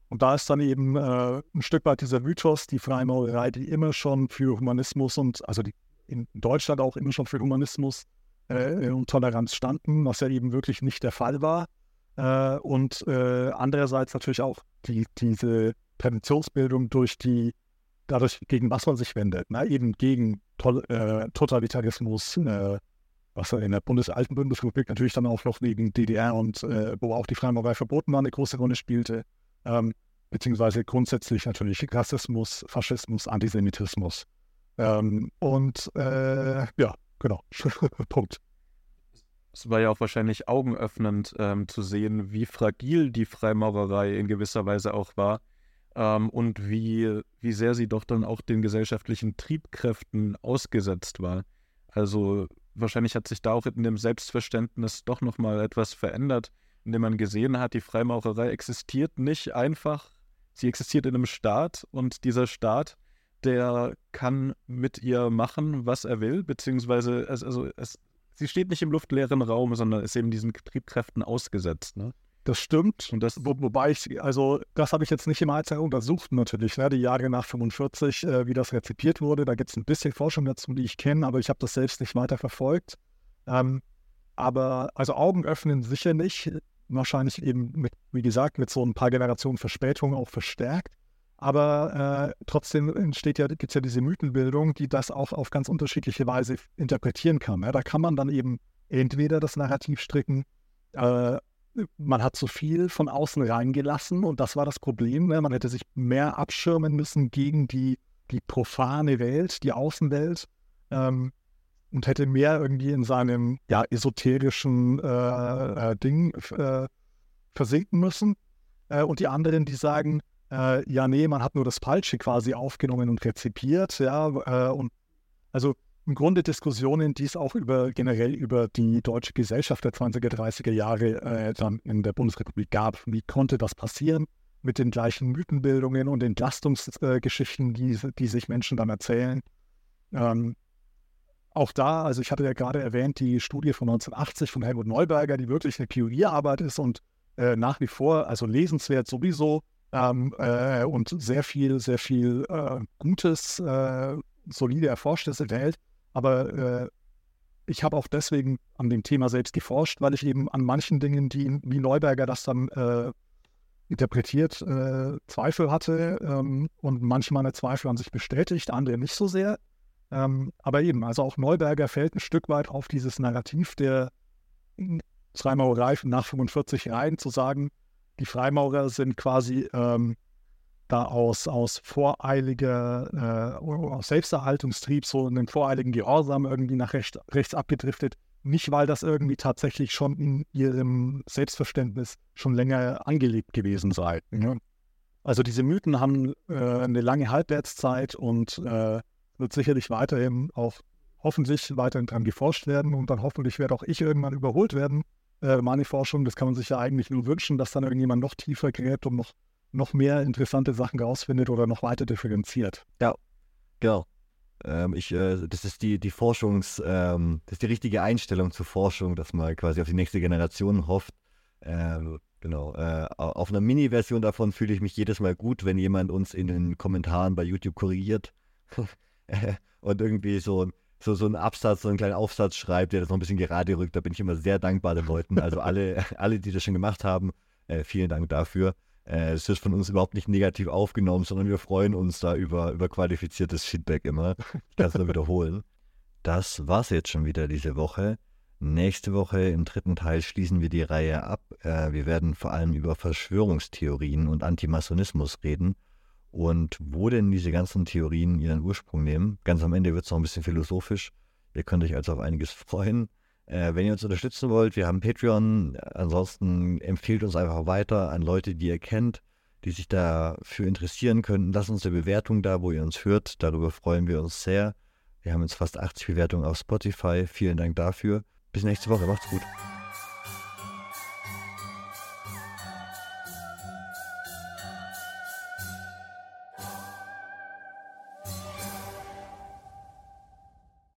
Und da ist dann eben äh, ein Stück weit dieser Mythos, die Freimaurerei, die immer schon für Humanismus und, also die in Deutschland auch immer schon für Humanismus äh, und Toleranz standen, was ja eben wirklich nicht der Fall war. Äh, und äh, andererseits natürlich auch die, diese Präventionsbildung durch die, dadurch, gegen was man sich wendet, ne? eben gegen Tol äh, Totalitarismus, äh, was in der Bundes Bundesrepublik natürlich dann auch noch wegen DDR und wo auch die Freimaurerei verboten war, eine große Rolle spielte. Ähm, beziehungsweise grundsätzlich natürlich Rassismus, Faschismus, Antisemitismus. Ähm, und äh, ja, Genau. Punkt. Es war ja auch wahrscheinlich augenöffnend ähm, zu sehen, wie fragil die Freimaurerei in gewisser Weise auch war ähm, und wie, wie sehr sie doch dann auch den gesellschaftlichen Triebkräften ausgesetzt war. Also wahrscheinlich hat sich da auch in dem Selbstverständnis doch nochmal etwas verändert, indem man gesehen hat, die Freimaurerei existiert nicht einfach, sie existiert in einem Staat und dieser Staat der kann mit ihr machen, was er will, beziehungsweise es, also es, sie steht nicht im luftleeren Raum, sondern ist eben diesen Triebkräften ausgesetzt. Ne? Das stimmt. Und das, wo, wobei ich, also das habe ich jetzt nicht im Einzelnen untersucht natürlich, ne, die Jahre nach 45, äh, wie das rezipiert wurde. Da gibt es ein bisschen Forschung dazu, die ich kenne, aber ich habe das selbst nicht weiter verfolgt. Ähm, aber also Augen öffnen sicher nicht, wahrscheinlich eben mit, wie gesagt, mit so ein paar Generationen Verspätung auch verstärkt. Aber äh, trotzdem entsteht ja, gibt es ja diese Mythenbildung, die das auch auf ganz unterschiedliche Weise interpretieren kann. Ja? Da kann man dann eben entweder das Narrativ stricken, äh, man hat zu viel von außen reingelassen und das war das Problem. Ne? Man hätte sich mehr abschirmen müssen gegen die, die profane Welt, die Außenwelt ähm, und hätte mehr irgendwie in seinem ja, esoterischen äh, äh, Ding äh, versinken müssen. Äh, und die anderen, die sagen, äh, ja, nee, man hat nur das Falsche quasi aufgenommen und rezipiert. Ja, äh, und also im Grunde Diskussionen, die es auch über generell über die deutsche Gesellschaft der 20er, 30er Jahre dann in der Bundesrepublik gab. Wie konnte das passieren mit den gleichen Mythenbildungen und Entlastungsgeschichten, die, die sich Menschen dann erzählen? Ähm, auch da, also ich hatte ja gerade erwähnt, die Studie von 1980 von Helmut Neuberger, die wirklich eine Pionierarbeit ist und äh, nach wie vor, also lesenswert sowieso ähm, äh, und sehr viel, sehr viel äh, Gutes, äh, solide Erforschtes enthält. Aber äh, ich habe auch deswegen an dem Thema selbst geforscht, weil ich eben an manchen Dingen, die wie Neuberger das dann äh, interpretiert, Zweifel hatte ähm, und manchmal eine Zweifel an sich bestätigt, andere nicht so sehr. Ähm, aber eben, also auch Neuberger fällt ein Stück weit auf dieses Narrativ der Freimaurerei nach 45 rein, zu sagen, die Freimaurer sind quasi ähm, da aus, aus voreiliger, äh, aus Selbsterhaltungstrieb, so in einem voreiligen Gehorsam irgendwie nach rechts, rechts abgedriftet. Nicht, weil das irgendwie tatsächlich schon in ihrem Selbstverständnis schon länger angelegt gewesen sei. Ja. Also diese Mythen haben äh, eine lange Halbwertszeit und äh, wird sicherlich weiterhin auch hoffentlich weiterhin dran geforscht werden und dann hoffentlich werde auch ich irgendwann überholt werden. Äh, meine Forschung, das kann man sich ja eigentlich nur wünschen, dass dann irgendjemand noch tiefer gräbt und noch noch mehr interessante Sachen rausfindet oder noch weiter differenziert. Ja, genau. Ähm, ich, äh, das ist die, die Forschungs, ähm, das ist die richtige Einstellung zur Forschung, dass man quasi auf die nächste Generation hofft. Ähm, genau. Äh, auf einer Mini-Version davon fühle ich mich jedes Mal gut, wenn jemand uns in den Kommentaren bei YouTube korrigiert und irgendwie so, so, so einen Absatz, so einen kleinen Aufsatz schreibt, der das noch ein bisschen gerade rückt. Da bin ich immer sehr dankbar den Leuten. Also alle, alle, die das schon gemacht haben, äh, vielen Dank dafür. Äh, es wird von uns überhaupt nicht negativ aufgenommen, sondern wir freuen uns da über, über qualifiziertes Feedback immer. Ich kann es nur wiederholen. Das war's jetzt schon wieder diese Woche. Nächste Woche im dritten Teil schließen wir die Reihe ab. Äh, wir werden vor allem über Verschwörungstheorien und Antimasonismus reden und wo denn diese ganzen Theorien ihren Ursprung nehmen. Ganz am Ende wird es noch ein bisschen philosophisch. Ihr könnt euch also auf einiges freuen. Äh, wenn ihr uns unterstützen wollt, wir haben Patreon. Ansonsten empfehlt uns einfach weiter an Leute, die ihr kennt, die sich dafür interessieren könnten. Lasst uns eine Bewertung da, wo ihr uns hört. Darüber freuen wir uns sehr. Wir haben jetzt fast 80 Bewertungen auf Spotify. Vielen Dank dafür. Bis nächste Woche. Macht's gut.